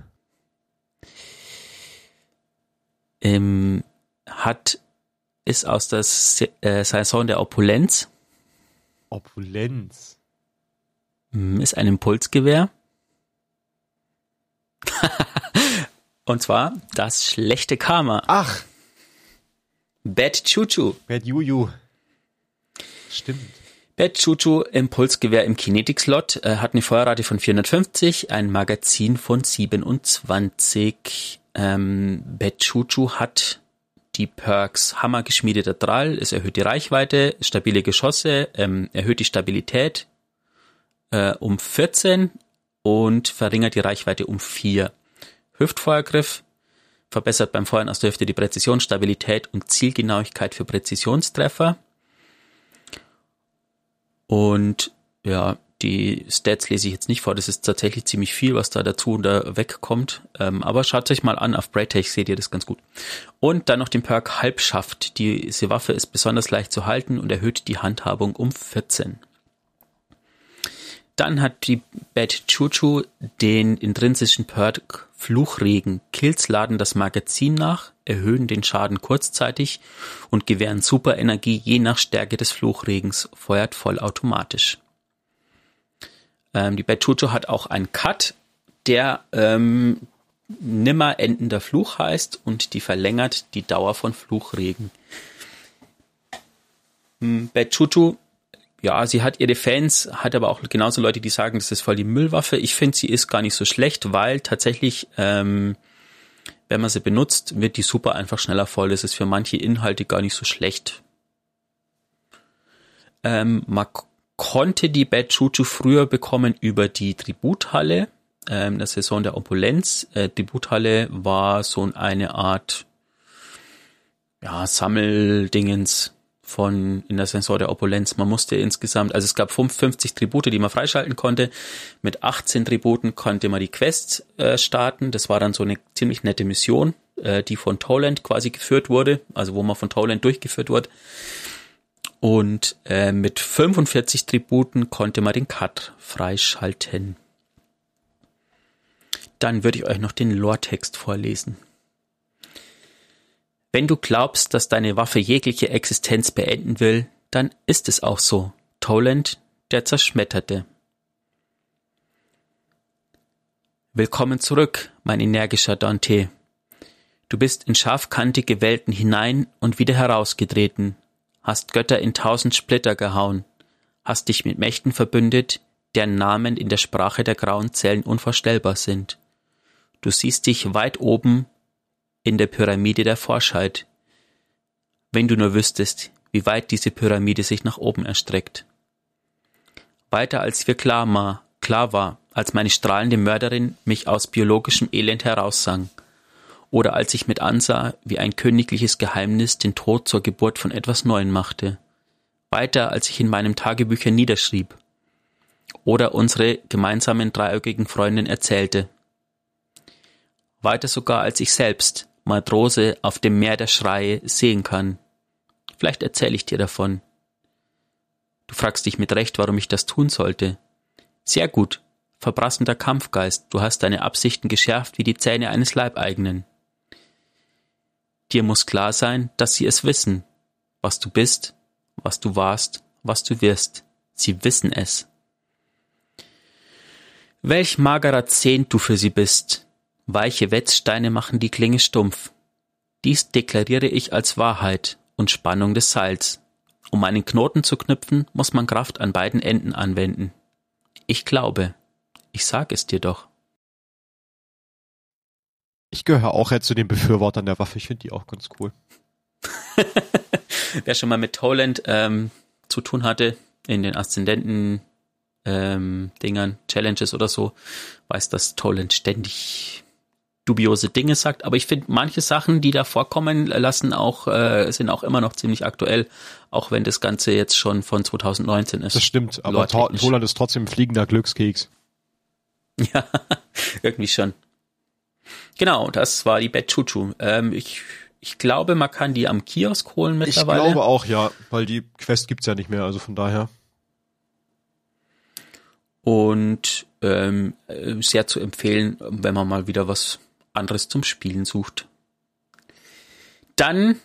Ähm, hat ist aus der Se äh, Saison der Opulenz. Opulenz. Hm, Ist ein Impulsgewehr. <laughs> Und zwar das schlechte Karma. Ach, Bad Chuchu. Bad Juju. Stimmt. Bad Chuchu Impulsgewehr im Kinetic-Slot äh, hat eine Feuerrate von 450, ein Magazin von 27. Ähm, Bad Chuchu hat die Perks Hammer geschmiedeter Drall, es erhöht die Reichweite, stabile Geschosse, ähm, erhöht die Stabilität äh, um 14 und verringert die Reichweite um 4. Hüftfeuergriff verbessert beim Feuern aus der Hüfte die Präzision, Stabilität und Zielgenauigkeit für Präzisionstreffer. Und ja, die Stats lese ich jetzt nicht vor, das ist tatsächlich ziemlich viel, was da dazu und da wegkommt. Ähm, aber schaut euch mal an, auf Braytech seht ihr das ganz gut. Und dann noch den Perk Halbschaft. Diese Waffe ist besonders leicht zu halten und erhöht die Handhabung um 14. Dann hat die Bad Chuchu den intrinsischen Perk Fluchregen. Kills laden das Magazin nach, erhöhen den Schaden kurzzeitig und gewähren Superenergie je nach Stärke des Fluchregens, feuert vollautomatisch. Ähm, die Chuchu hat auch einen Cut, der ähm, nimmer endender Fluch heißt und die verlängert die Dauer von Fluchregen. Hm, Chuchu ja, sie hat ihre Fans, hat aber auch genauso Leute, die sagen, das ist voll die Müllwaffe. Ich finde, sie ist gar nicht so schlecht, weil tatsächlich, ähm, wenn man sie benutzt, wird die super einfach schneller voll. Das ist für manche Inhalte gar nicht so schlecht. Ähm, man konnte die Bad Chuchu früher bekommen über die Tributhalle, ähm, der Saison der Opulenz. Äh, Tributhalle war so eine Art ja, Sammeldingens von in der Saison der Opulenz. Man musste insgesamt, also es gab 50 Tribute, die man freischalten konnte. Mit 18 Tributen konnte man die Quest äh, starten. Das war dann so eine ziemlich nette Mission, äh, die von Toland quasi geführt wurde, also wo man von Toland durchgeführt wurde. Und äh, mit 45 Tributen konnte man den Cut freischalten. Dann würde ich euch noch den Lore-Text vorlesen. Wenn du glaubst, dass deine Waffe jegliche Existenz beenden will, dann ist es auch so. Toland, der Zerschmetterte. Willkommen zurück, mein energischer Dante. Du bist in scharfkantige Welten hinein und wieder herausgetreten, hast Götter in tausend Splitter gehauen, hast dich mit Mächten verbündet, deren Namen in der Sprache der grauen Zellen unvorstellbar sind. Du siehst dich weit oben in der Pyramide der Forschheit. Wenn du nur wüsstest, wie weit diese Pyramide sich nach oben erstreckt. Weiter als wir klar war, klar war, als meine strahlende Mörderin mich aus biologischem Elend heraussang, oder als ich mit ansah, wie ein königliches Geheimnis den Tod zur Geburt von etwas Neuem machte, weiter als ich in meinem Tagebücher niederschrieb, oder unsere gemeinsamen dreieugigen Freundin erzählte, weiter sogar als ich selbst, Matrose auf dem Meer der Schreie sehen kann. Vielleicht erzähle ich dir davon. Du fragst dich mit Recht, warum ich das tun sollte. Sehr gut. Verbrassender Kampfgeist, du hast deine Absichten geschärft wie die Zähne eines Leibeigenen. Dir muss klar sein, dass sie es wissen, was du bist, was du warst, was du wirst. Sie wissen es. Welch magerer Zehnt du für sie bist, Weiche Wetzsteine machen die Klinge stumpf. Dies deklariere ich als Wahrheit und Spannung des Seils. Um einen Knoten zu knüpfen, muss man Kraft an beiden Enden anwenden. Ich glaube. Ich sag es dir doch. Ich gehöre auch jetzt zu den Befürwortern der Waffe. Ich finde die auch ganz cool. <laughs> Wer schon mal mit Toland ähm, zu tun hatte, in den Aszendenten ähm, Dingern, Challenges oder so, weiß, dass Toland ständig dubiose Dinge sagt, aber ich finde, manche Sachen, die da vorkommen, lassen auch, äh, sind auch immer noch ziemlich aktuell, auch wenn das Ganze jetzt schon von 2019 ist. Das stimmt, aber Toland ist trotzdem ein fliegender Glückskeks. <laughs> Ja, irgendwie schon. Genau, das war die Bad Chuchu. Ähm, ich, ich glaube, man kann die am Kiosk holen mittlerweile. Ich glaube auch, ja, weil die Quest gibt's ja nicht mehr, also von daher. Und ähm, äh, sehr zu empfehlen, wenn man mal wieder was anderes zum Spielen sucht. Dann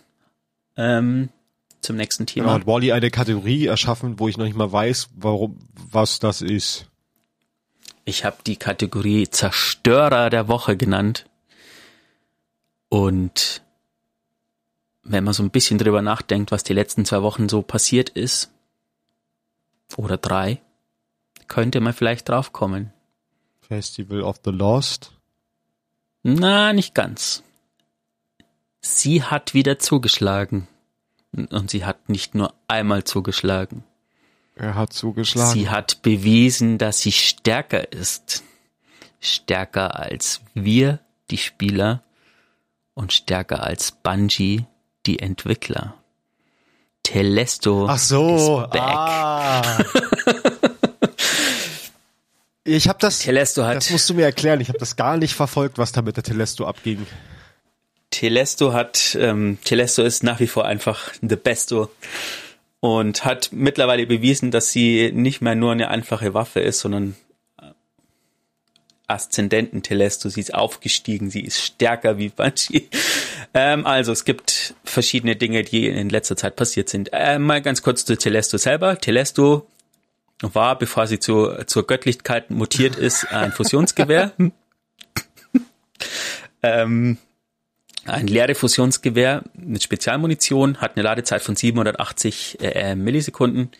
ähm, zum nächsten Thema. Genau, hat Wally eine Kategorie erschaffen, wo ich noch nicht mal weiß, warum, was das ist. Ich habe die Kategorie Zerstörer der Woche genannt. Und wenn man so ein bisschen drüber nachdenkt, was die letzten zwei Wochen so passiert ist, oder drei, könnte man vielleicht draufkommen. Festival of the Lost? Na, nicht ganz. Sie hat wieder zugeschlagen. Und sie hat nicht nur einmal zugeschlagen. Er hat zugeschlagen. Sie hat bewiesen, dass sie stärker ist. Stärker als wir, die Spieler, und stärker als Bungie, die Entwickler. Telesto Ach so, ist back. ah. <laughs> ich habe das, Telesto hat, das musst du mir erklären. Ich habe das gar nicht verfolgt, was da mit der Telesto abging. Telesto hat, ähm, Telesto ist nach wie vor einfach the besto und hat mittlerweile bewiesen, dass sie nicht mehr nur eine einfache Waffe ist, sondern Aszendenten Telesto. Sie ist aufgestiegen, sie ist stärker wie Bungie. Ähm, also es gibt verschiedene Dinge, die in letzter Zeit passiert sind. Äh, mal ganz kurz zu Telesto selber. Telesto war, bevor sie zu, zur Göttlichkeit mutiert ist, ein <laughs> Fusionsgewehr. ähm, ein leere Fusionsgewehr mit Spezialmunition, hat eine Ladezeit von 780 äh, Millisekunden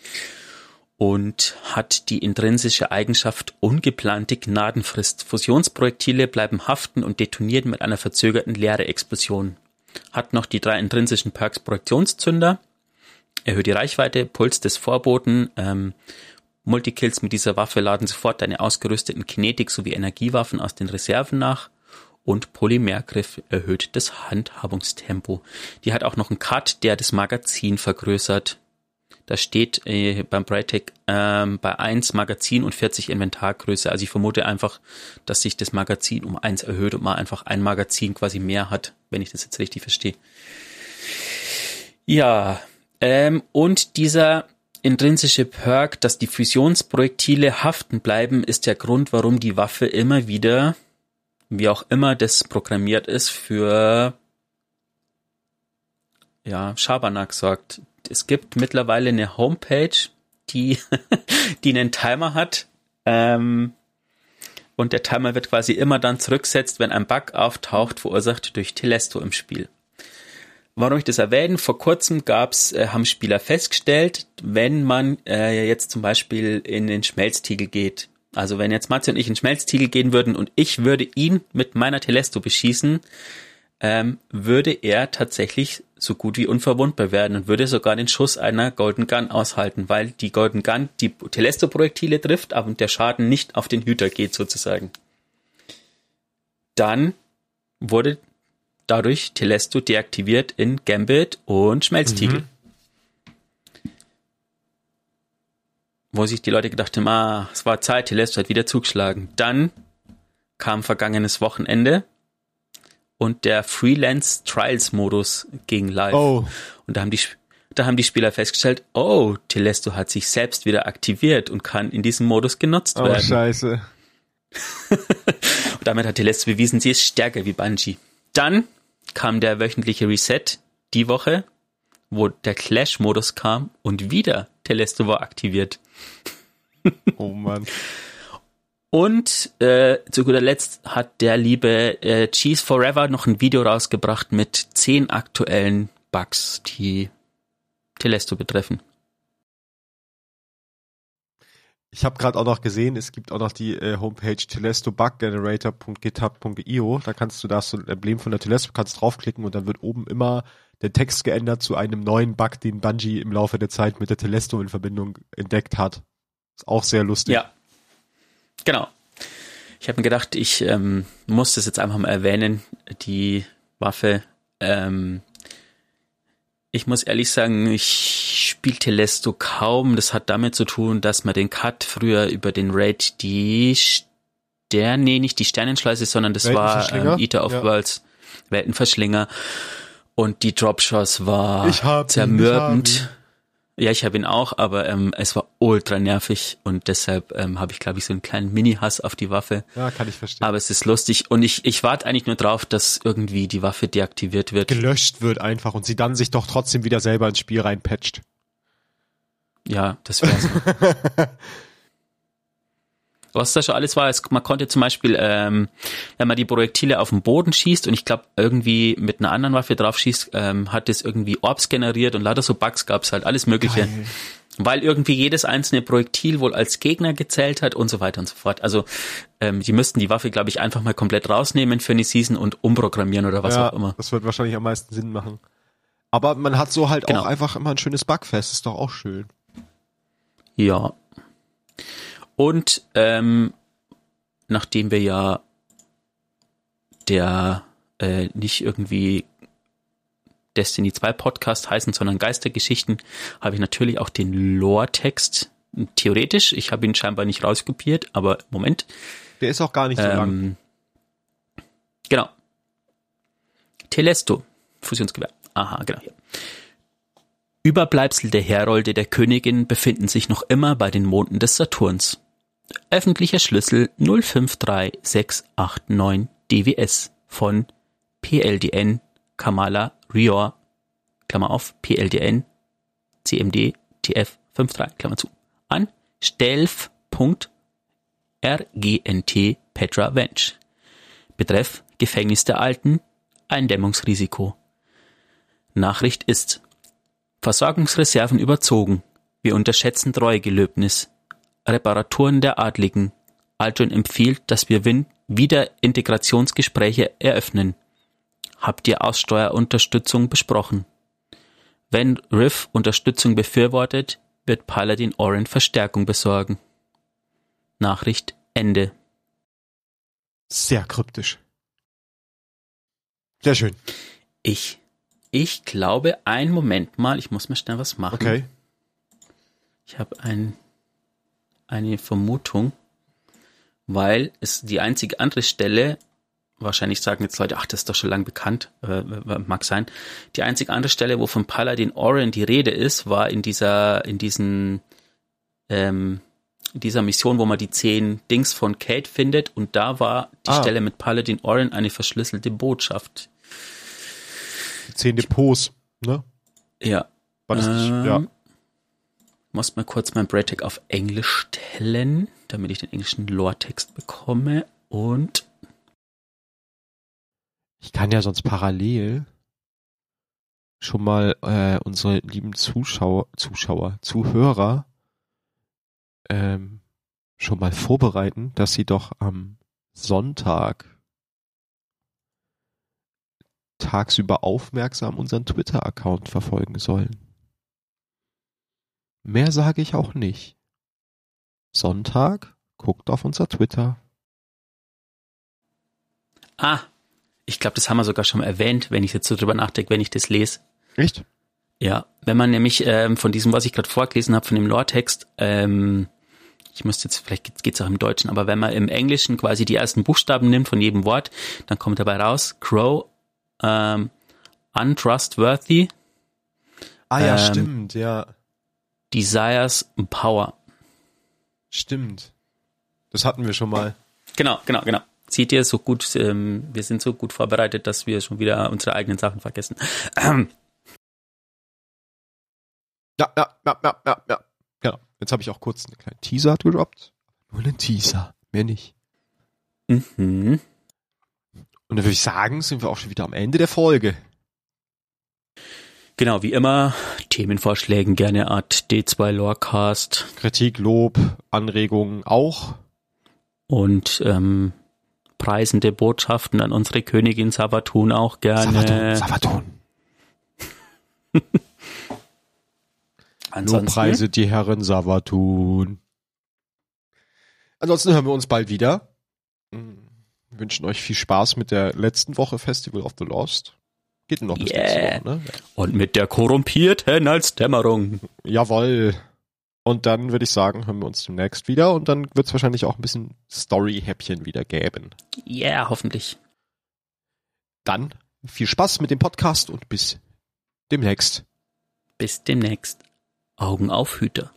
und hat die intrinsische Eigenschaft ungeplante Gnadenfrist. Fusionsprojektile bleiben haften und detonieren mit einer verzögerten Leere-Explosion. Hat noch die drei intrinsischen Perks Projektionszünder, erhöht die Reichweite, Puls des Vorboten, ähm, Multikills mit dieser Waffe laden sofort deine ausgerüsteten Kinetik sowie Energiewaffen aus den Reserven nach und Polymergriff erhöht das Handhabungstempo. Die hat auch noch einen Cut, der das Magazin vergrößert. Da steht äh, beim Brightech ähm, bei 1 Magazin und 40 Inventargröße. Also ich vermute einfach, dass sich das Magazin um 1 erhöht und man einfach ein Magazin quasi mehr hat, wenn ich das jetzt richtig verstehe. Ja, ähm, und dieser intrinsische Perk, dass die Fusionsprojektile haften bleiben, ist der Grund, warum die Waffe immer wieder wie auch immer das programmiert ist, für ja, Schabernack sorgt. Es gibt mittlerweile eine Homepage, die, <laughs> die einen Timer hat. Ähm, und der Timer wird quasi immer dann zurücksetzt, wenn ein Bug auftaucht, verursacht durch Telesto im Spiel. Warum ich das erwähne? Vor kurzem gab's, äh, haben Spieler festgestellt, wenn man äh, jetzt zum Beispiel in den Schmelztiegel geht, also wenn jetzt Matze und ich in Schmelztiegel gehen würden und ich würde ihn mit meiner Telesto beschießen, ähm, würde er tatsächlich so gut wie unverwundbar werden und würde sogar den Schuss einer Golden Gun aushalten, weil die Golden Gun die Telesto-Projektile trifft, aber der Schaden nicht auf den Hüter geht sozusagen. Dann wurde dadurch Telesto deaktiviert in Gambit und Schmelztiegel. Mhm. wo sich die Leute gedacht haben, ah, es war Zeit, Telesto hat wieder zugeschlagen. Dann kam vergangenes Wochenende und der Freelance Trials Modus ging live. Oh. Und da haben die, da haben die Spieler festgestellt, oh, Telesto hat sich selbst wieder aktiviert und kann in diesem Modus genutzt oh, werden. Oh, scheiße. <laughs> und damit hat Telesto bewiesen, sie ist stärker wie Bungie. Dann kam der wöchentliche Reset die Woche, wo der Clash-Modus kam und wieder Telesto war aktiviert. Oh Mann. Und äh, zu guter Letzt hat der liebe äh, Cheese Forever noch ein Video rausgebracht mit zehn aktuellen Bugs, die Telesto betreffen. Ich habe gerade auch noch gesehen, es gibt auch noch die äh, Homepage telestobuggenerator.github.io. Da kannst du das so ein Emblem von der Telesto kannst draufklicken und dann wird oben immer der Text geändert zu einem neuen Bug, den Bungie im Laufe der Zeit mit der Telesto in Verbindung entdeckt hat. Ist auch sehr lustig. Ja. Genau. Ich habe mir gedacht, ich ähm, muss das jetzt einfach mal erwähnen, die Waffe. Ähm, ich muss ehrlich sagen, ich spiele Telesto kaum. Das hat damit zu tun, dass man den Cut früher über den Raid die Sterne, nee, nicht die Sternenschleuse, sondern das war ähm, Eater of ja. Worlds, Weltenverschlinger. Und die Dropshots war zermürbend. Ja, ich habe ihn auch, aber ähm, es war ultra nervig und deshalb ähm, habe ich, glaube ich, so einen kleinen Mini-Hass auf die Waffe. Ja, kann ich verstehen. Aber es ist lustig und ich, ich warte eigentlich nur drauf, dass irgendwie die Waffe deaktiviert wird. Gelöscht wird einfach und sie dann sich doch trotzdem wieder selber ins Spiel reinpatcht. Ja, das wär's. <laughs> was da schon alles war. Es, man konnte zum Beispiel, ähm, wenn man die Projektile auf den Boden schießt und ich glaube irgendwie mit einer anderen Waffe drauf schießt, ähm, hat es irgendwie Orbs generiert und lauter so Bugs gab's halt, alles mögliche. Geil. Weil irgendwie jedes einzelne Projektil wohl als Gegner gezählt hat und so weiter und so fort. Also ähm, die müssten die Waffe, glaube ich, einfach mal komplett rausnehmen für eine Season und umprogrammieren oder was ja, auch immer. Das wird wahrscheinlich am meisten Sinn machen. Aber man hat so halt Genau. auch einfach immer ein schönes Bugfest, ist doch auch schön. Ja. Und ähm, nachdem wir ja der äh, nicht irgendwie Destiny 2 Podcast heißen, sondern Geistergeschichten, habe ich natürlich auch den Lore-Text theoretisch. Ich habe ihn scheinbar nicht rauskopiert, aber Moment. Der ist auch gar nicht so lang. Ähm, genau. Telesto, Fusionsgewehr. Aha, genau. Überbleibsel der Herolde der Königin befinden sich noch immer bei den Monden des Saturns. Öffentlicher Schlüssel 053689 DWS von PLDN Kamala Rior, Klammer auf, PLDN CMD TF 53, Klammer zu, an Stelf.RGNT Petra Wench. Betreff Gefängnis der Alten, Eindämmungsrisiko. Nachricht ist Versorgungsreserven überzogen. Wir unterschätzen Treuegelöbnis. Reparaturen der Adligen. Aldrin empfiehlt, dass wir Win Wiederintegrationsgespräche eröffnen. Habt ihr Aussteuerunterstützung besprochen? Wenn Riff Unterstützung befürwortet, wird Paladin Oren Verstärkung besorgen. Nachricht Ende. Sehr kryptisch. Sehr schön. Ich, ich glaube, einen Moment mal, ich muss mal schnell was machen. Okay. Ich habe ein, eine Vermutung, weil es die einzige andere Stelle, wahrscheinlich sagen jetzt Leute, ach, das ist doch schon lang bekannt, äh, mag sein, die einzige andere Stelle, wo von Paladin Oren die Rede ist, war in dieser, in diesen, ähm, in dieser Mission, wo man die zehn Dings von Kate findet und da war die Ah. Stelle mit Paladin Oren eine verschlüsselte Botschaft. Die zehn Depots, ne? Ja. War das nicht? Ähm, Ja. Muss mal kurz mein Braintag auf Englisch stellen, damit ich den englischen Lore-Text bekomme. Und Ich kann ja sonst parallel schon mal äh, unsere lieben Zuschauer, Zuschauer, Zuhörer ähm, schon mal vorbereiten, dass sie doch am Sonntag tagsüber aufmerksam unseren Twitter-Account verfolgen sollen. Mehr sage ich auch nicht. Sonntag, guckt auf unser Twitter. ah, ich glaube, das haben wir sogar schon mal erwähnt, wenn ich jetzt so drüber nachdenke, wenn ich das lese. Echt? Ja, wenn man nämlich ähm, von diesem, was ich gerade vorgelesen habe, von dem Lore-Text, ähm, ich müsste jetzt, vielleicht geht's auch im Deutschen, aber wenn man im Englischen quasi die ersten Buchstaben nimmt von jedem Wort, dann kommt dabei raus, Crow, ähm, untrustworthy, Ah ja, Ähm, stimmt, ja. Desires power. Stimmt. Das hatten wir schon mal. Genau, genau, genau. Seht ihr, so gut, ähm, wir sind so gut vorbereitet, dass wir schon wieder unsere eigenen Sachen vergessen. Ähm, Ja, ja, ja, ja, ja, ja. Genau. Jetzt habe ich auch kurz einen kleinen Teaser gedroppt. Nur einen Teaser, mehr nicht. mhm. Und dann würde ich sagen, sind wir auch schon wieder am Ende der Folge. Genau, wie immer, Themenvorschlägen gerne at D2 Lorecast Kritik, Lob, Anregungen auch. und ähm, preisende Botschaften an unsere Königin Savatun auch gerne. Sabaton, Sabaton. <laughs> Ansonsten, Lobpreise die Herren Savatun. Ansonsten hören wir uns bald wieder. Wir wünschen euch viel Spaß mit der letzten Woche Festival of the Lost. Geht noch bis Yeah. nächste Woche, ne? Und mit der Korrumpierten als Dämmerung. Jawoll. Und dann würde ich sagen, hören wir uns demnächst wieder und dann wird es wahrscheinlich auch ein bisschen Story-Häppchen wieder geben. Yeah, hoffentlich. Dann viel Spaß mit dem Podcast und bis demnächst. Bis demnächst. Augen auf, Hüter.